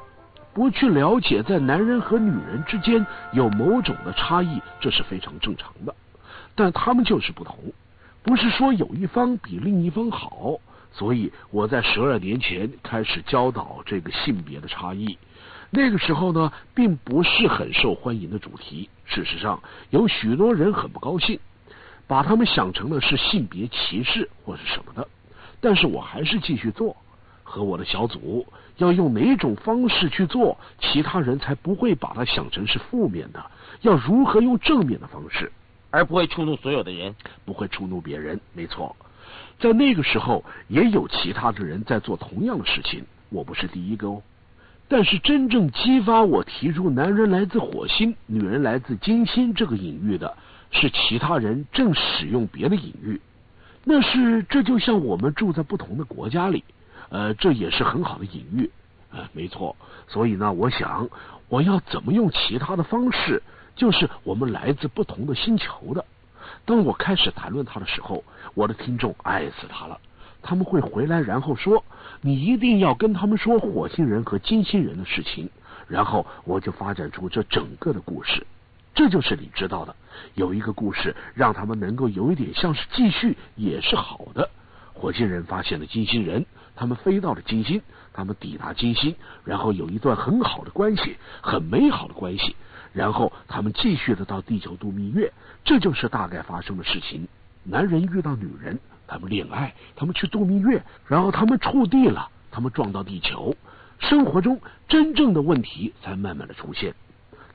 不去了解在男人和女人之间有某种的差异，这是非常正常的。但他们就是不同，不是说有一方比另一方好。所以我在十二年前开始教导这个性别的差异。那个时候呢，并不是很受欢迎的主题。事实上，有许多人很不高兴，把他们想成了是性别歧视或是什么的。但是我还是继续做，和我的小组要用哪种方式去做，其他人才不会把它想成是负面的。要如何用正面的方式，而不会触怒所有的人，不会触怒别人。没错，在那个时候也有其他的人在做同样的事情，我不是第一个哦。但是真正激发我提出“男人来自火星，女人来自金星”这个隐喻的，是其他人正使用别的隐喻。那是这就像我们住在不同的国家里，呃，这也是很好的隐喻，呃，没错。所以呢，我想我要怎么用其他的方式，就是我们来自不同的星球的。当我开始谈论他的时候，我的听众爱死他了。他们会回来，然后说：“你一定要跟他们说火星人和金星人的事情。”然后我就发展出这整个的故事。这就是你知道的，有一个故事让他们能够有一点像是继续，也是好的。火星人发现了金星人，他们飞到了金星，他们抵达金星，然后有一段很好的关系，很美好的关系。然后他们继续的到地球度蜜月，这就是大概发生的事情。男人遇到女人。他们恋爱，他们去度蜜月，然后他们触地了，他们撞到地球，生活中真正的问题才慢慢的出现。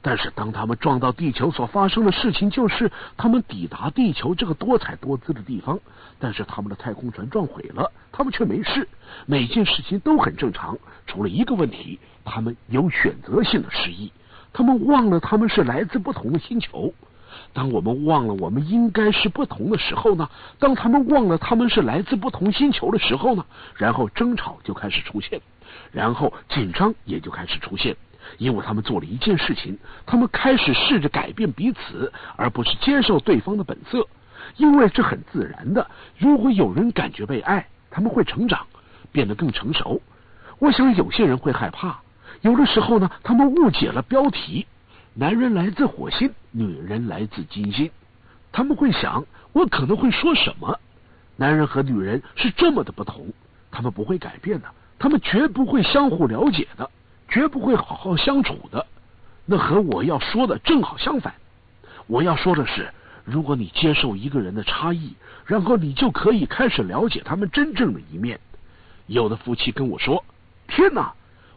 但是当他们撞到地球所发生的事情，就是他们抵达地球这个多彩多姿的地方，但是他们的太空船撞毁了，他们却没事，每件事情都很正常，除了一个问题，他们有选择性的失忆，他们忘了他们是来自不同的星球。当我们忘了我们应该是不同的时候呢？当他们忘了他们是来自不同星球的时候呢？然后争吵就开始出现，然后紧张也就开始出现，因为他们做了一件事情，他们开始试着改变彼此，而不是接受对方的本色，因为这很自然的。如果有人感觉被爱，他们会成长，变得更成熟。我想有些人会害怕，有的时候呢，他们误解了标题。男人来自火星，女人来自金星。他们会想，我可能会说什么？男人和女人是这么的不同，他们不会改变的，他们绝不会相互了解的，绝不会好好相处的。那和我要说的正好相反。我要说的是，如果你接受一个人的差异，然后你就可以开始了解他们真正的一面。有的夫妻跟我说：“天哪，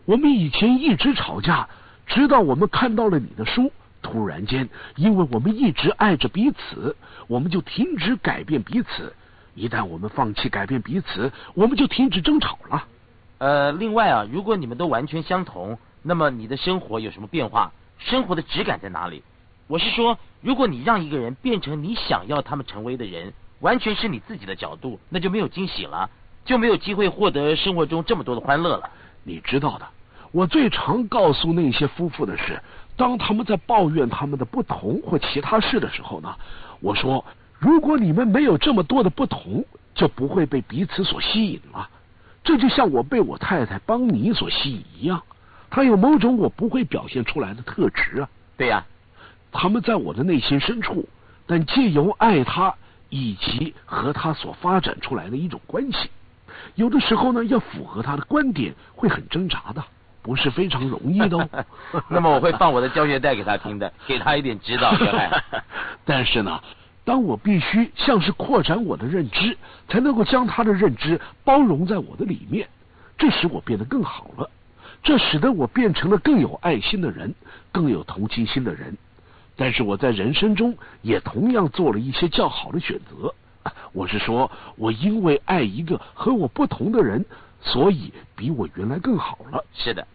我们以前一直吵架。”直到我们看到了你的书，突然间，因为我们一直爱着彼此，我们就停止改变彼此。一旦我们放弃改变彼此，我们就停止争吵了。呃，另外啊，如果你们都完全相同，那么你的生活有什么变化？生活的质感在哪里？我是说，如果你让一个人变成你想要他们成为的人，完全是你自己的角度，那就没有惊喜了，就没有机会获得生活中这么多的欢乐了。你知道的。我最常告诉那些夫妇的是，当他们在抱怨他们的不同或其他事的时候呢，我说：如果你们没有这么多的不同，就不会被彼此所吸引了。这就像我被我太太邦尼所吸引一样，她有某种我不会表现出来的特质啊。对呀，他们在我的内心深处，但借由爱她以及和她所发展出来的一种关系，有的时候呢，要符合她的观点，会很挣扎的。不是非常容易的，哦那么我会放我的教学带给他听的，给他一点指导。但是呢，当我必须像是扩展我的认知，才能够将他的认知包容在我的里面，这使我变得更好了，这使得我变成了更有爱心的人，更有同情心的人。但是我在人生中也同样做了一些较好的选择。我是说，我因为爱一个和我不同的人，所以比我原来更好了。是的。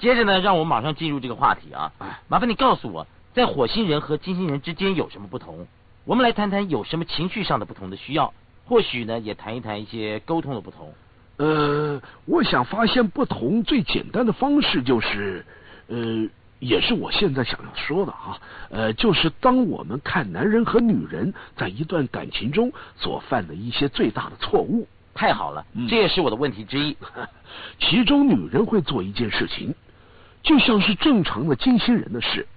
接着呢，让我马上进入这个话题啊！麻烦你告诉我，在火星人和金星人之间有什么不同？我们来谈谈有什么情绪上的不同的需要，或许呢，也谈一谈一些沟通的不同。呃，我想发现不同最简单的方式就是，呃，也是我现在想要说的啊，呃，就是当我们看男人和女人在一段感情中所犯的一些最大的错误。太好了，这也是我的问题之一。其中女人会做一件事情，就像是正常的金星人的事，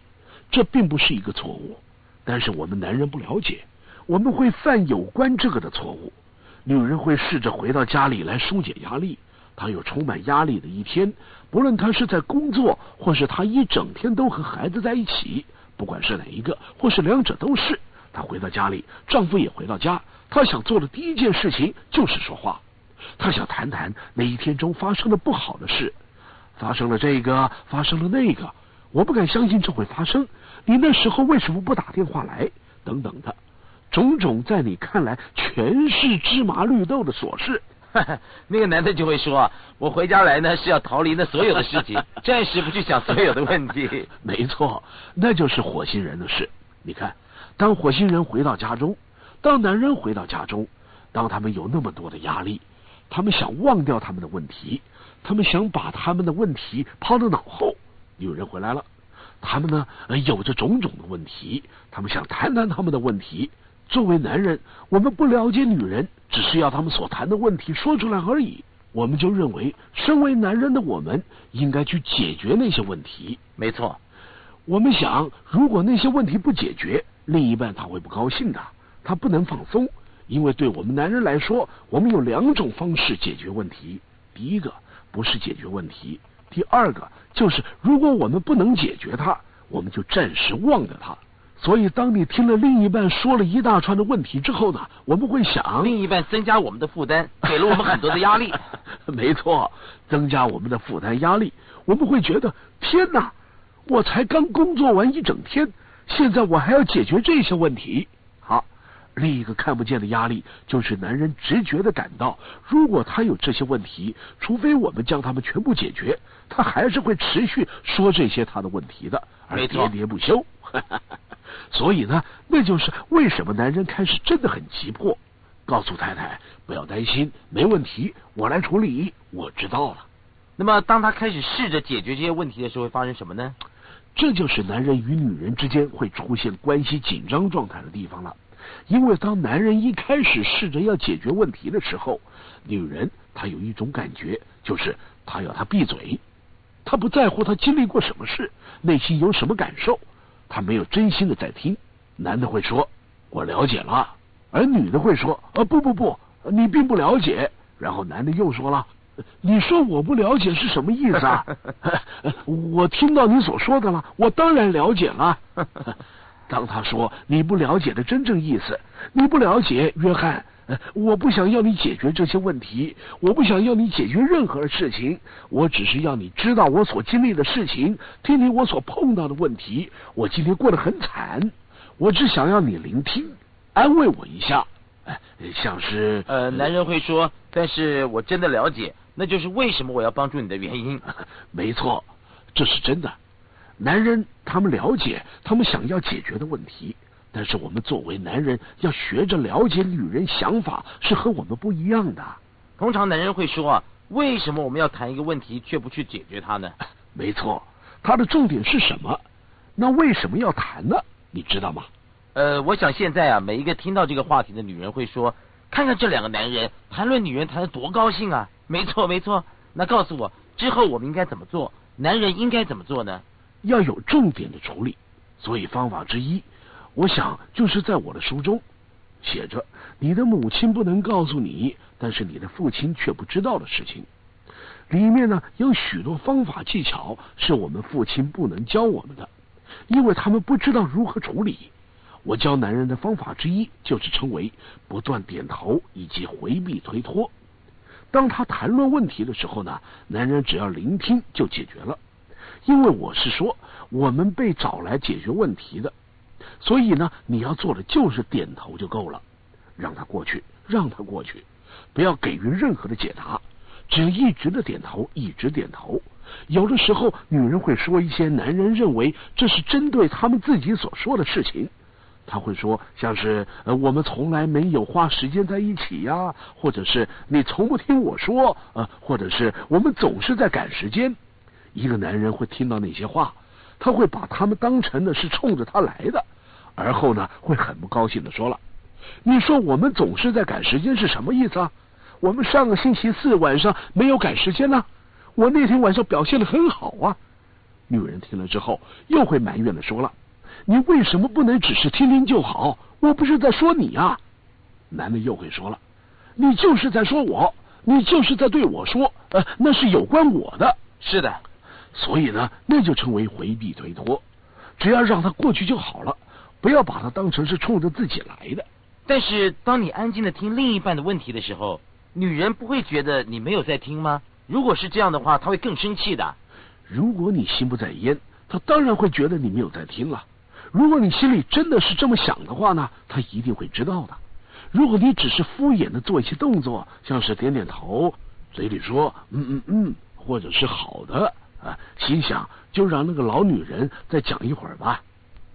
这并不是一个错误，但是我们男人不了解，我们会犯有关这个的错误。女人会试着回到家里来疏解压力。她有充满压力的一天，不论她是在工作，或是她一整天都和孩子在一起，不管是哪一个，或是两者都是。她回到家里，丈夫也回到家，她想做的第一件事情就是说话。她想谈谈那一天中发生的不好的事，发生了这个，发生了那个，我不敢相信这会发生。你那时候为什么不打电话来？等等的。种种在你看来全是芝麻绿豆的琐事，那个男的就会说：“我回家来呢是要逃离那所有的事情，暂时不去想所有的问题。”没错，那就是火星人的事。你看，当火星人回到家中，当男人回到家中，当他们有那么多的压力，他们想忘掉他们的问题，他们想把他们的问题抛到脑后。女人回来了，他们呢有着种种的问题，他们想谈谈他们的问题。作为男人，我们不了解女人，只是要他们所谈的问题说出来而已。我们就认为，身为男人的我们应该去解决那些问题。没错，我们想，如果那些问题不解决，另一半他会不高兴的，他不能放松。因为对我们男人来说，我们有两种方式解决问题：第一个不是解决问题；第二个就是，如果我们不能解决它，我们就暂时忘掉它。所以，当你听了另一半说了一大串的问题之后呢，我们会想，另一半增加我们的负担，给了我们很多的 压力。没错，增加我们的负担压力，我们会觉得天哪，我才刚工作完一整天，现在我还要解决这些问题。好，另一个看不见的压力就是男人直觉的感到，如果他有这些问题，除非我们将他们全部解决，他还是会持续说这些他的问题的，而喋喋不休。所以呢，那就是为什么男人开始真的很急迫，告诉太太不要担心，没问题，我来处理，我知道了。那么，当他开始试着解决这些问题的时候，会发生什么呢？这就是男人与女人之间会出现关系紧张状态的地方了。因为当男人一开始试着要解决问题的时候，女人她有一种感觉，就是她要他闭嘴，她不在乎他经历过什么事，内心有什么感受。他没有真心的在听，男的会说：“我了解了。”而女的会说：“啊，不不不，你并不了解。”然后男的又说了：“你说我不了解是什么意思啊？” 我听到你所说的了，我当然了解了。当他说你不了解的真正意思，你不了解，约翰。我不想要你解决这些问题，我不想要你解决任何事情，我只是要你知道我所经历的事情，听听我所碰到的问题。我今天过得很惨，我只想要你聆听，安慰我一下。哎，像是呃，男人会说，但是我真的了解，那就是为什么我要帮助你的原因。没错，这是真的。男人他们了解他们想要解决的问题。但是我们作为男人，要学着了解女人想法是和我们不一样的。通常男人会说啊，为什么我们要谈一个问题却不去解决它呢？没错，它的重点是什么？那为什么要谈呢？你知道吗？呃，我想现在啊，每一个听到这个话题的女人会说，看看这两个男人谈论女人谈的多高兴啊！没错，没错。那告诉我之后我们应该怎么做？男人应该怎么做呢？要有重点的处理。所以方法之一。我想，就是在我的书中写着你的母亲不能告诉你，但是你的父亲却不知道的事情。里面呢有许多方法技巧是我们父亲不能教我们的，因为他们不知道如何处理。我教男人的方法之一就是称为不断点头以及回避推脱。当他谈论问题的时候呢，男人只要聆听就解决了。因为我是说，我们被找来解决问题的。所以呢，你要做的就是点头就够了，让他过去，让他过去，不要给予任何的解答，只一直的点头，一直点头。有的时候，女人会说一些男人认为这是针对他们自己所说的事情，他会说，像是呃，我们从来没有花时间在一起呀，或者是你从不听我说，呃，或者是我们总是在赶时间。一个男人会听到那些话，他会把他们当成的是冲着他来的，而后呢，会很不高兴的说了：“你说我们总是在赶时间是什么意思啊？我们上个星期四晚上没有赶时间呢，我那天晚上表现的很好啊。”女人听了之后，又会埋怨的说了。你为什么不能只是听听就好？我不是在说你啊！男的又会说了，你就是在说我，你就是在对我说，呃，那是有关我的。是的，所以呢，那就称为回避推脱。只要让他过去就好了，不要把他当成是冲着自己来的。但是，当你安静的听另一半的问题的时候，女人不会觉得你没有在听吗？如果是这样的话，她会更生气的。如果你心不在焉，她当然会觉得你没有在听了。如果你心里真的是这么想的话呢，她一定会知道的。如果你只是敷衍的做一些动作，像是点点头，嘴里说嗯嗯嗯，或者是好的啊，心想就让那个老女人再讲一会儿吧。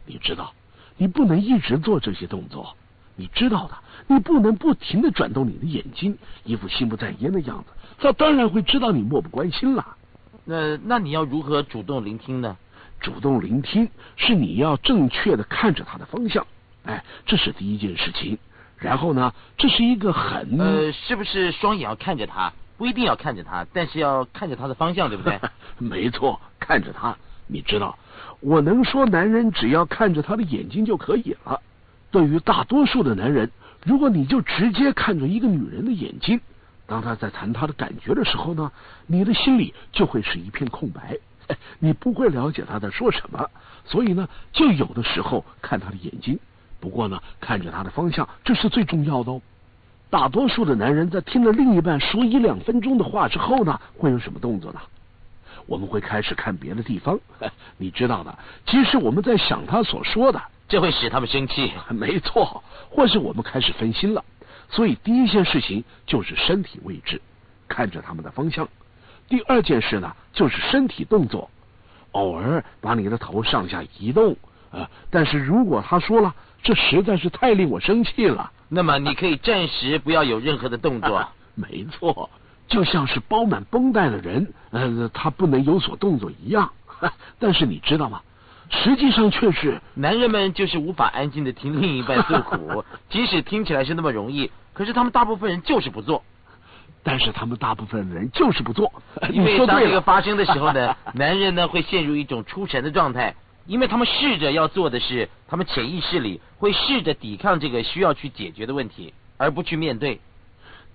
你知道，你不能一直做这些动作，你知道的，你不能不停的转动你的眼睛，一副心不在焉的样子，他当然会知道你漠不关心了。那那你要如何主动聆听呢？主动聆听是你要正确的看着他的方向，哎，这是第一件事情。然后呢，这是一个很呃，是不是双眼要看着他？不一定要看着他，但是要看着他的方向，对不对？没错，看着他。你知道，我能说男人只要看着他的眼睛就可以了。对于大多数的男人，如果你就直接看着一个女人的眼睛，当他在谈他的感觉的时候呢，你的心里就会是一片空白。你不会了解他在说什么，所以呢，就有的时候看他的眼睛。不过呢，看着他的方向，这是最重要的哦。大多数的男人在听了另一半说一两分钟的话之后呢，会有什么动作呢？我们会开始看别的地方。你知道的，其实我们在想他所说的，这会使他们生气。没错，或是我们开始分心了。所以第一件事情就是身体位置，看着他们的方向。第二件事呢，就是身体动作，偶尔把你的头上下移动啊。但是如果他说了，这实在是太令我生气了，那么你可以暂时不要有任何的动作。没错，就像是包满绷带的人，呃，他不能有所动作一样。但是你知道吗？实际上却是男人们就是无法安静的听另一半诉苦，即使听起来是那么容易，可是他们大部分人就是不做。但是他们大部分人就是不做，因为当这个发生的时候呢，男人呢会陷入一种出神的状态，因为他们试着要做的是，他们潜意识里会试着抵抗这个需要去解决的问题，而不去面对。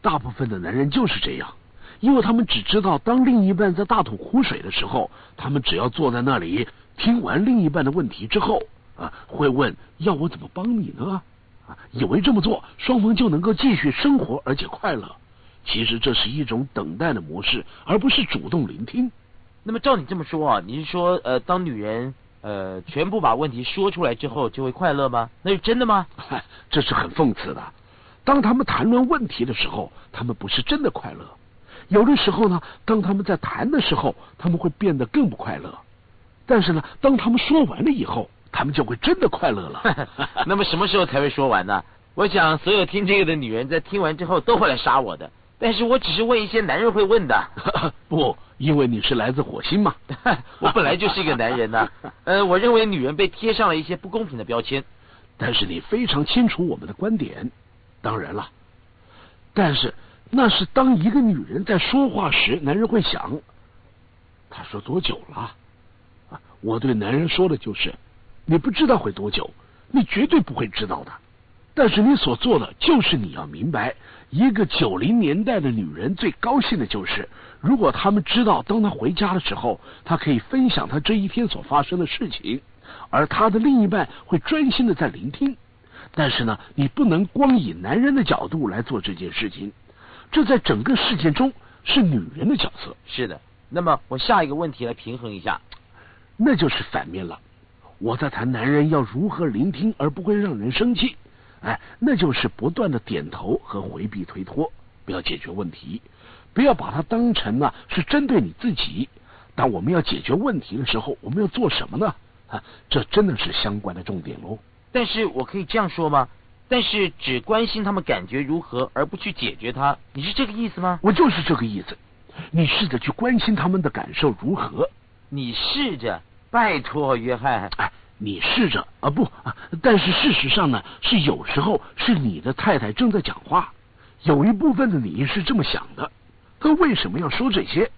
大部分的男人就是这样，因为他们只知道当另一半在大吐苦水的时候，他们只要坐在那里听完另一半的问题之后啊，会问要我怎么帮你呢？啊，以为这么做双方就能够继续生活而且快乐。其实这是一种等待的模式，而不是主动聆听。那么照你这么说啊，你是说呃，当女人呃全部把问题说出来之后就会快乐吗？那是真的吗？这是很讽刺的。当他们谈论问题的时候，他们不是真的快乐。有的时候呢，当他们在谈的时候，他们会变得更不快乐。但是呢，当他们说完了以后，他们就会真的快乐了。那么什么时候才会说完呢？我想所有听这个的女人在听完之后都会来杀我的。但是我只是问一些男人会问的，不，因为你是来自火星嘛。我本来就是一个男人呐。呃，我认为女人被贴上了一些不公平的标签。但是你非常清楚我们的观点。当然了，但是那是当一个女人在说话时，男人会想，他说多久了？啊，我对男人说的就是，你不知道会多久，你绝对不会知道的。但是你所做的就是你要明白，一个九零年代的女人最高兴的就是，如果他们知道，当她回家的时候，她可以分享她这一天所发生的事情，而她的另一半会专心的在聆听。但是呢，你不能光以男人的角度来做这件事情，这在整个事件中是女人的角色。是的。那么我下一个问题来平衡一下，那就是反面了。我在谈男人要如何聆听而不会让人生气。哎，那就是不断的点头和回避推脱，不要解决问题，不要把它当成呢是针对你自己。当我们要解决问题的时候，我们要做什么呢？啊，这真的是相关的重点喽。但是我可以这样说吗？但是只关心他们感觉如何，而不去解决它，你是这个意思吗？我就是这个意思。你试着去关心他们的感受如何？你试着，拜托，约翰。哎，你试着啊不啊！但是事实上呢，是有时候是你的太太正在讲话，有一部分的你是这么想的。他为什么要说这些？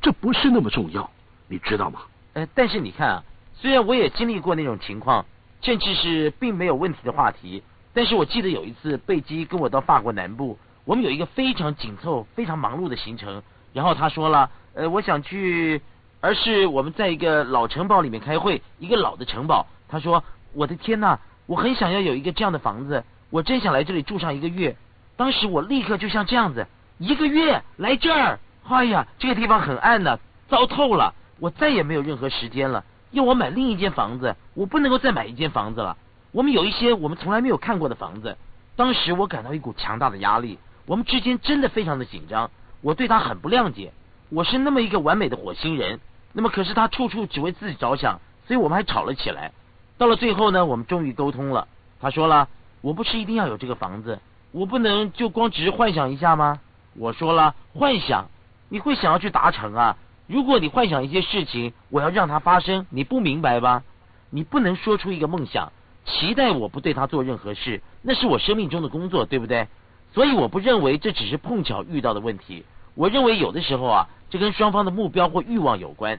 这不是那么重要，你知道吗？呃，但是你看啊，虽然我也经历过那种情况，甚至是并没有问题的话题，但是我记得有一次贝基跟我到法国南部，我们有一个非常紧凑、非常忙碌的行程。然后他说了，呃，我想去，而是我们在一个老城堡里面开会，一个老的城堡。他说，我的天呐，我很想要有一个这样的房子，我真想来这里住上一个月。当时我立刻就像这样子，一个月来这儿，哎呀，这个地方很暗呐，糟透了，我再也没有任何时间了。要我买另一间房子，我不能够再买一间房子了。我们有一些我们从来没有看过的房子。当时我感到一股强大的压力，我们之间真的非常的紧张。我对他很不谅解，我是那么一个完美的火星人，那么可是他处处只为自己着想，所以我们还吵了起来。到了最后呢，我们终于沟通了。他说了，我不是一定要有这个房子，我不能就光只是幻想一下吗？我说了，幻想你会想要去达成啊。如果你幻想一些事情，我要让它发生，你不明白吧？你不能说出一个梦想，期待我不对他做任何事，那是我生命中的工作，对不对？所以我不认为这只是碰巧遇到的问题。我认为有的时候啊，这跟双方的目标或欲望有关。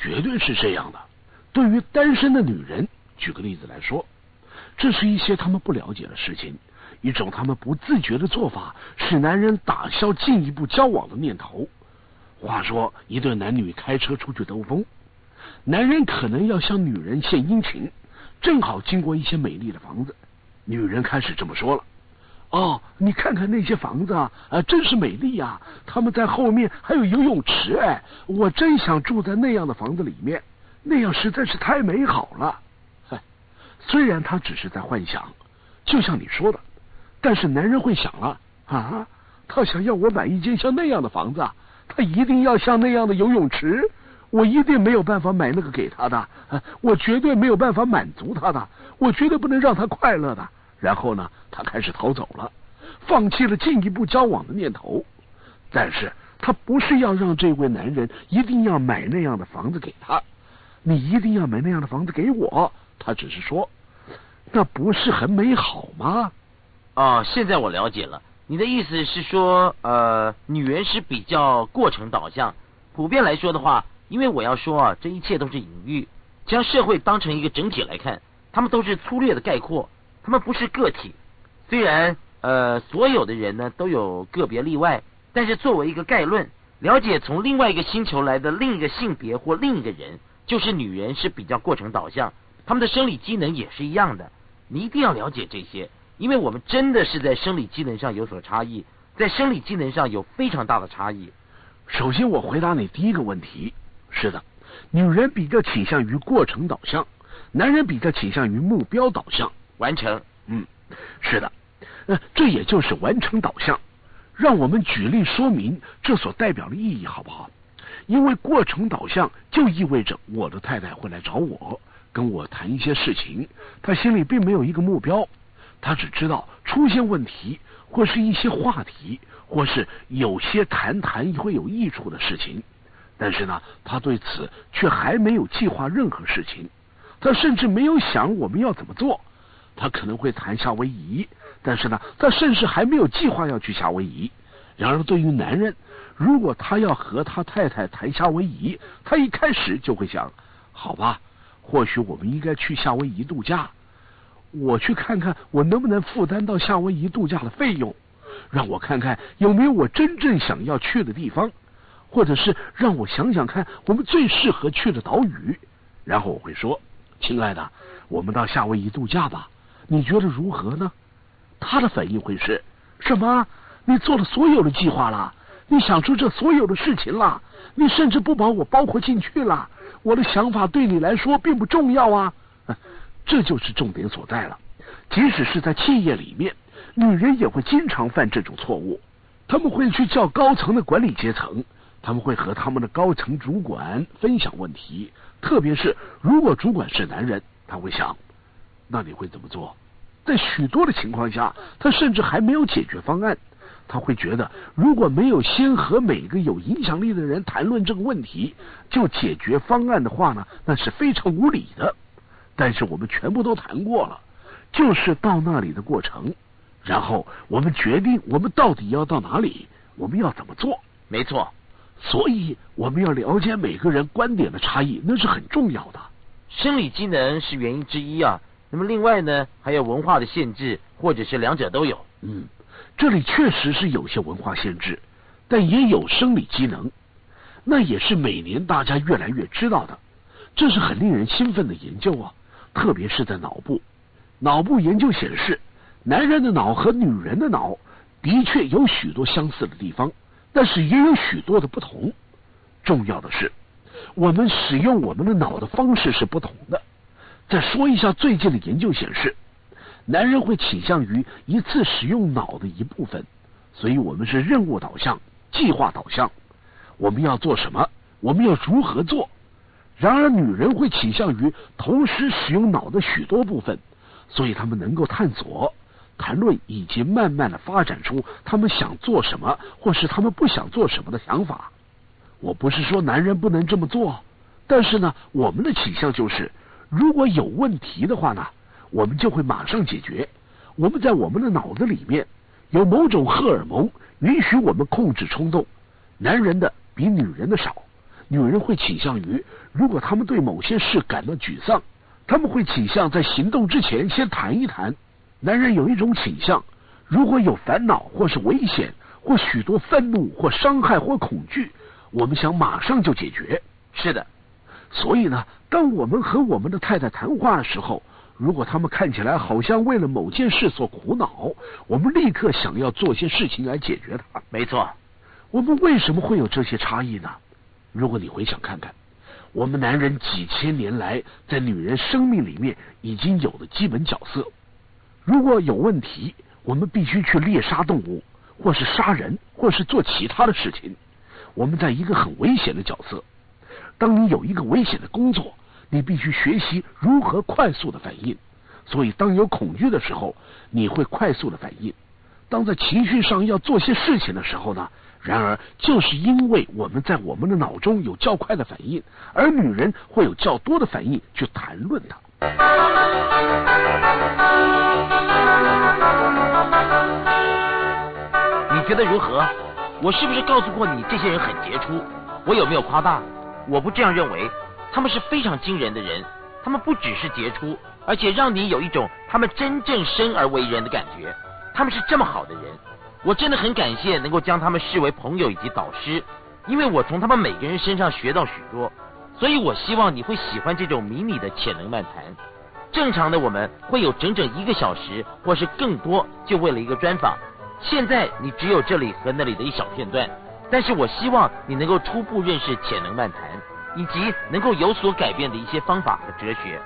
绝对是这样的。对于单身的女人，举个例子来说，这是一些他们不了解的事情，一种他们不自觉的做法，使男人打消进一步交往的念头。话说，一对男女开车出去兜风，男人可能要向女人献殷勤，正好经过一些美丽的房子，女人开始这么说了。哦，你看看那些房子啊，啊，真是美丽呀！他们在后面还有游泳池，哎，我真想住在那样的房子里面，那样实在是太美好了。嗨，虽然他只是在幻想，就像你说的，但是男人会想了啊，他想要我买一间像那样的房子，他一定要像那样的游泳池，我一定没有办法买那个给他的，啊我绝对没有办法满足他的，我绝对不能让他快乐的。然后呢，他开始逃走了，放弃了进一步交往的念头。但是他不是要让这位男人一定要买那样的房子给他，你一定要买那样的房子给我。他只是说，那不是很美好吗？哦，现在我了解了，你的意思是说，呃，女人是比较过程导向。普遍来说的话，因为我要说啊，这一切都是隐喻，将社会当成一个整体来看，他们都是粗略的概括。他们不是个体，虽然呃所有的人呢都有个别例外，但是作为一个概论，了解从另外一个星球来的另一个性别或另一个人，就是女人是比较过程导向，他们的生理机能也是一样的。你一定要了解这些，因为我们真的是在生理机能上有所差异，在生理机能上有非常大的差异。首先，我回答你第一个问题，是的，女人比较倾向于过程导向，男人比较倾向于目标导向。完成，嗯，是的，呃，这也就是完成导向。让我们举例说明这所代表的意义，好不好？因为过程导向就意味着我的太太会来找我，跟我谈一些事情，她心里并没有一个目标，她只知道出现问题或是一些话题，或是有些谈谈会有益处的事情，但是呢，她对此却还没有计划任何事情，她甚至没有想我们要怎么做。他可能会谈夏威夷，但是呢，他甚至还没有计划要去夏威夷。然而，对于男人，如果他要和他太太谈夏威夷，他一开始就会想：好吧，或许我们应该去夏威夷度假。我去看看我能不能负担到夏威夷度假的费用，让我看看有没有我真正想要去的地方，或者是让我想想看我们最适合去的岛屿。然后我会说：亲爱的，我们到夏威夷度假吧。你觉得如何呢？他的反应会是什么？你做了所有的计划了，你想出这所有的事情了，你甚至不把我包括进去了。我的想法对你来说并不重要啊！这就是重点所在了。即使是在企业里面，女人也会经常犯这种错误。他们会去叫高层的管理阶层，他们会和他们的高层主管分享问题，特别是如果主管是男人，他会想。那你会怎么做？在许多的情况下，他甚至还没有解决方案。他会觉得，如果没有先和每个有影响力的人谈论这个问题，就解决方案的话呢，那是非常无理的。但是我们全部都谈过了，就是到那里的过程，然后我们决定我们到底要到哪里，我们要怎么做。没错，所以我们要了解每个人观点的差异，那是很重要的。生理机能是原因之一啊，那么另外呢，还有文化的限制，或者是两者都有。嗯。这里确实是有些文化限制，但也有生理机能，那也是每年大家越来越知道的。这是很令人兴奋的研究啊，特别是在脑部。脑部研究显示，男人的脑和女人的脑的确有许多相似的地方，但是也有许多的不同。重要的是，我们使用我们的脑的方式是不同的。再说一下最近的研究显示。男人会倾向于一次使用脑的一部分，所以我们是任务导向、计划导向。我们要做什么？我们要如何做？然而，女人会倾向于同时使用脑的许多部分，所以他们能够探索、谈论以及慢慢的发展出他们想做什么或是他们不想做什么的想法。我不是说男人不能这么做，但是呢，我们的倾向就是，如果有问题的话呢？我们就会马上解决。我们在我们的脑子里面有某种荷尔蒙，允许我们控制冲动。男人的比女人的少。女人会倾向于，如果他们对某些事感到沮丧，他们会倾向在行动之前先谈一谈。男人有一种倾向，如果有烦恼或是危险，或许多愤怒或伤害或恐惧，我们想马上就解决。是的。所以呢，当我们和我们的太太谈话的时候。如果他们看起来好像为了某件事所苦恼，我们立刻想要做些事情来解决它。没错，我们为什么会有这些差异呢？如果你回想看看，我们男人几千年来在女人生命里面已经有的基本角色。如果有问题，我们必须去猎杀动物，或是杀人，或是做其他的事情。我们在一个很危险的角色。当你有一个危险的工作。你必须学习如何快速的反应，所以当有恐惧的时候，你会快速的反应；当在情绪上要做些事情的时候呢？然而，就是因为我们在我们的脑中有较快的反应，而女人会有较多的反应去谈论它。你觉得如何？我是不是告诉过你这些人很杰出？我有没有夸大？我不这样认为。他们是非常惊人的人，他们不只是杰出，而且让你有一种他们真正生而为人的感觉。他们是这么好的人，我真的很感谢能够将他们视为朋友以及导师，因为我从他们每个人身上学到许多。所以我希望你会喜欢这种迷你的潜能漫谈。正常的我们会有整整一个小时或是更多，就为了一个专访。现在你只有这里和那里的一小片段，但是我希望你能够初步认识潜能漫谈。以及能够有所改变的一些方法和哲学，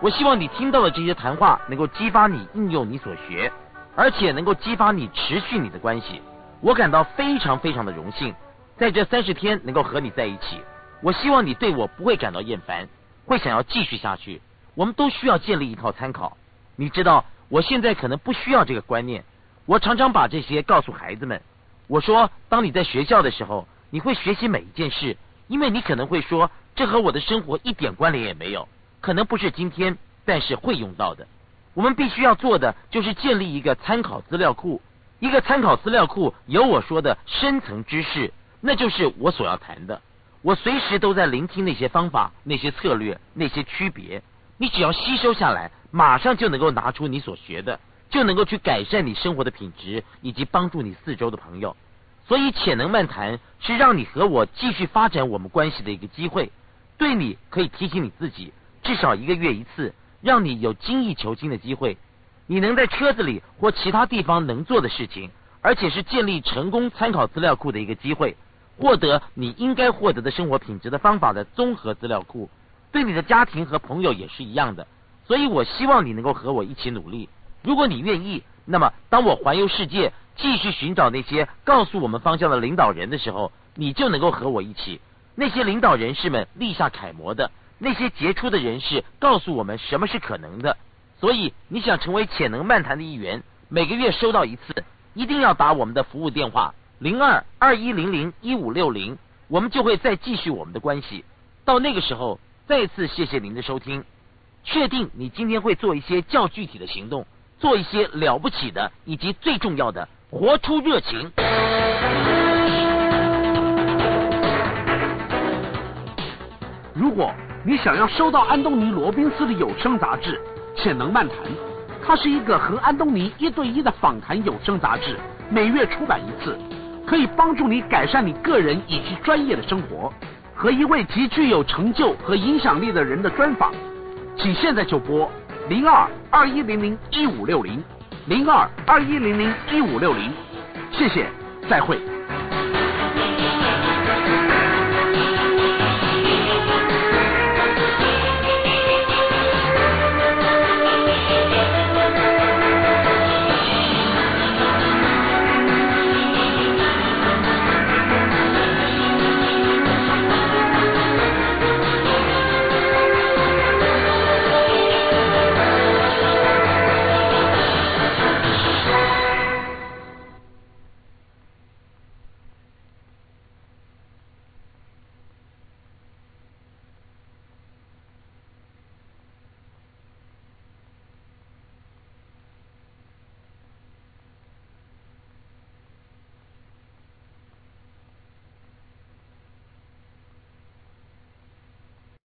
我希望你听到的这些谈话能够激发你应用你所学，而且能够激发你持续你的关系。我感到非常非常的荣幸，在这三十天能够和你在一起。我希望你对我不会感到厌烦，会想要继续下去。我们都需要建立一套参考。你知道，我现在可能不需要这个观念。我常常把这些告诉孩子们。我说，当你在学校的时候，你会学习每一件事。因为你可能会说，这和我的生活一点关联也没有，可能不是今天，但是会用到的。我们必须要做的就是建立一个参考资料库，一个参考资料库有我说的深层知识，那就是我所要谈的。我随时都在聆听那些方法、那些策略、那些区别。你只要吸收下来，马上就能够拿出你所学的，就能够去改善你生活的品质，以及帮助你四周的朋友。所以，潜能漫谈是让你和我继续发展我们关系的一个机会。对你可以提醒你自己，至少一个月一次，让你有精益求精的机会。你能在车子里或其他地方能做的事情，而且是建立成功参考资料库的一个机会，获得你应该获得的生活品质的方法的综合资料库。对你的家庭和朋友也是一样的。所以我希望你能够和我一起努力。如果你愿意，那么当我环游世界。继续寻找那些告诉我们方向的领导人的时候，你就能够和我一起。那些领导人士们立下楷模的，那些杰出的人士告诉我们什么是可能的。所以你想成为潜能漫谈的一员，每个月收到一次，一定要打我们的服务电话零二二一零零一五六零，我们就会再继续我们的关系。到那个时候，再次谢谢您的收听。确定你今天会做一些较具体的行动，做一些了不起的，以及最重要的，活出热情。如果你想要收到安东尼·罗宾斯的有声杂志《潜能漫谈》，它是一个和安东尼一对一的访谈有声杂志，每月出版一次，可以帮助你改善你个人以及专业的生活，和一位极具有成就和影响力的人的专访，请现在就拨零二二一零零一五六零零二二一零零一五六零，谢谢，再会。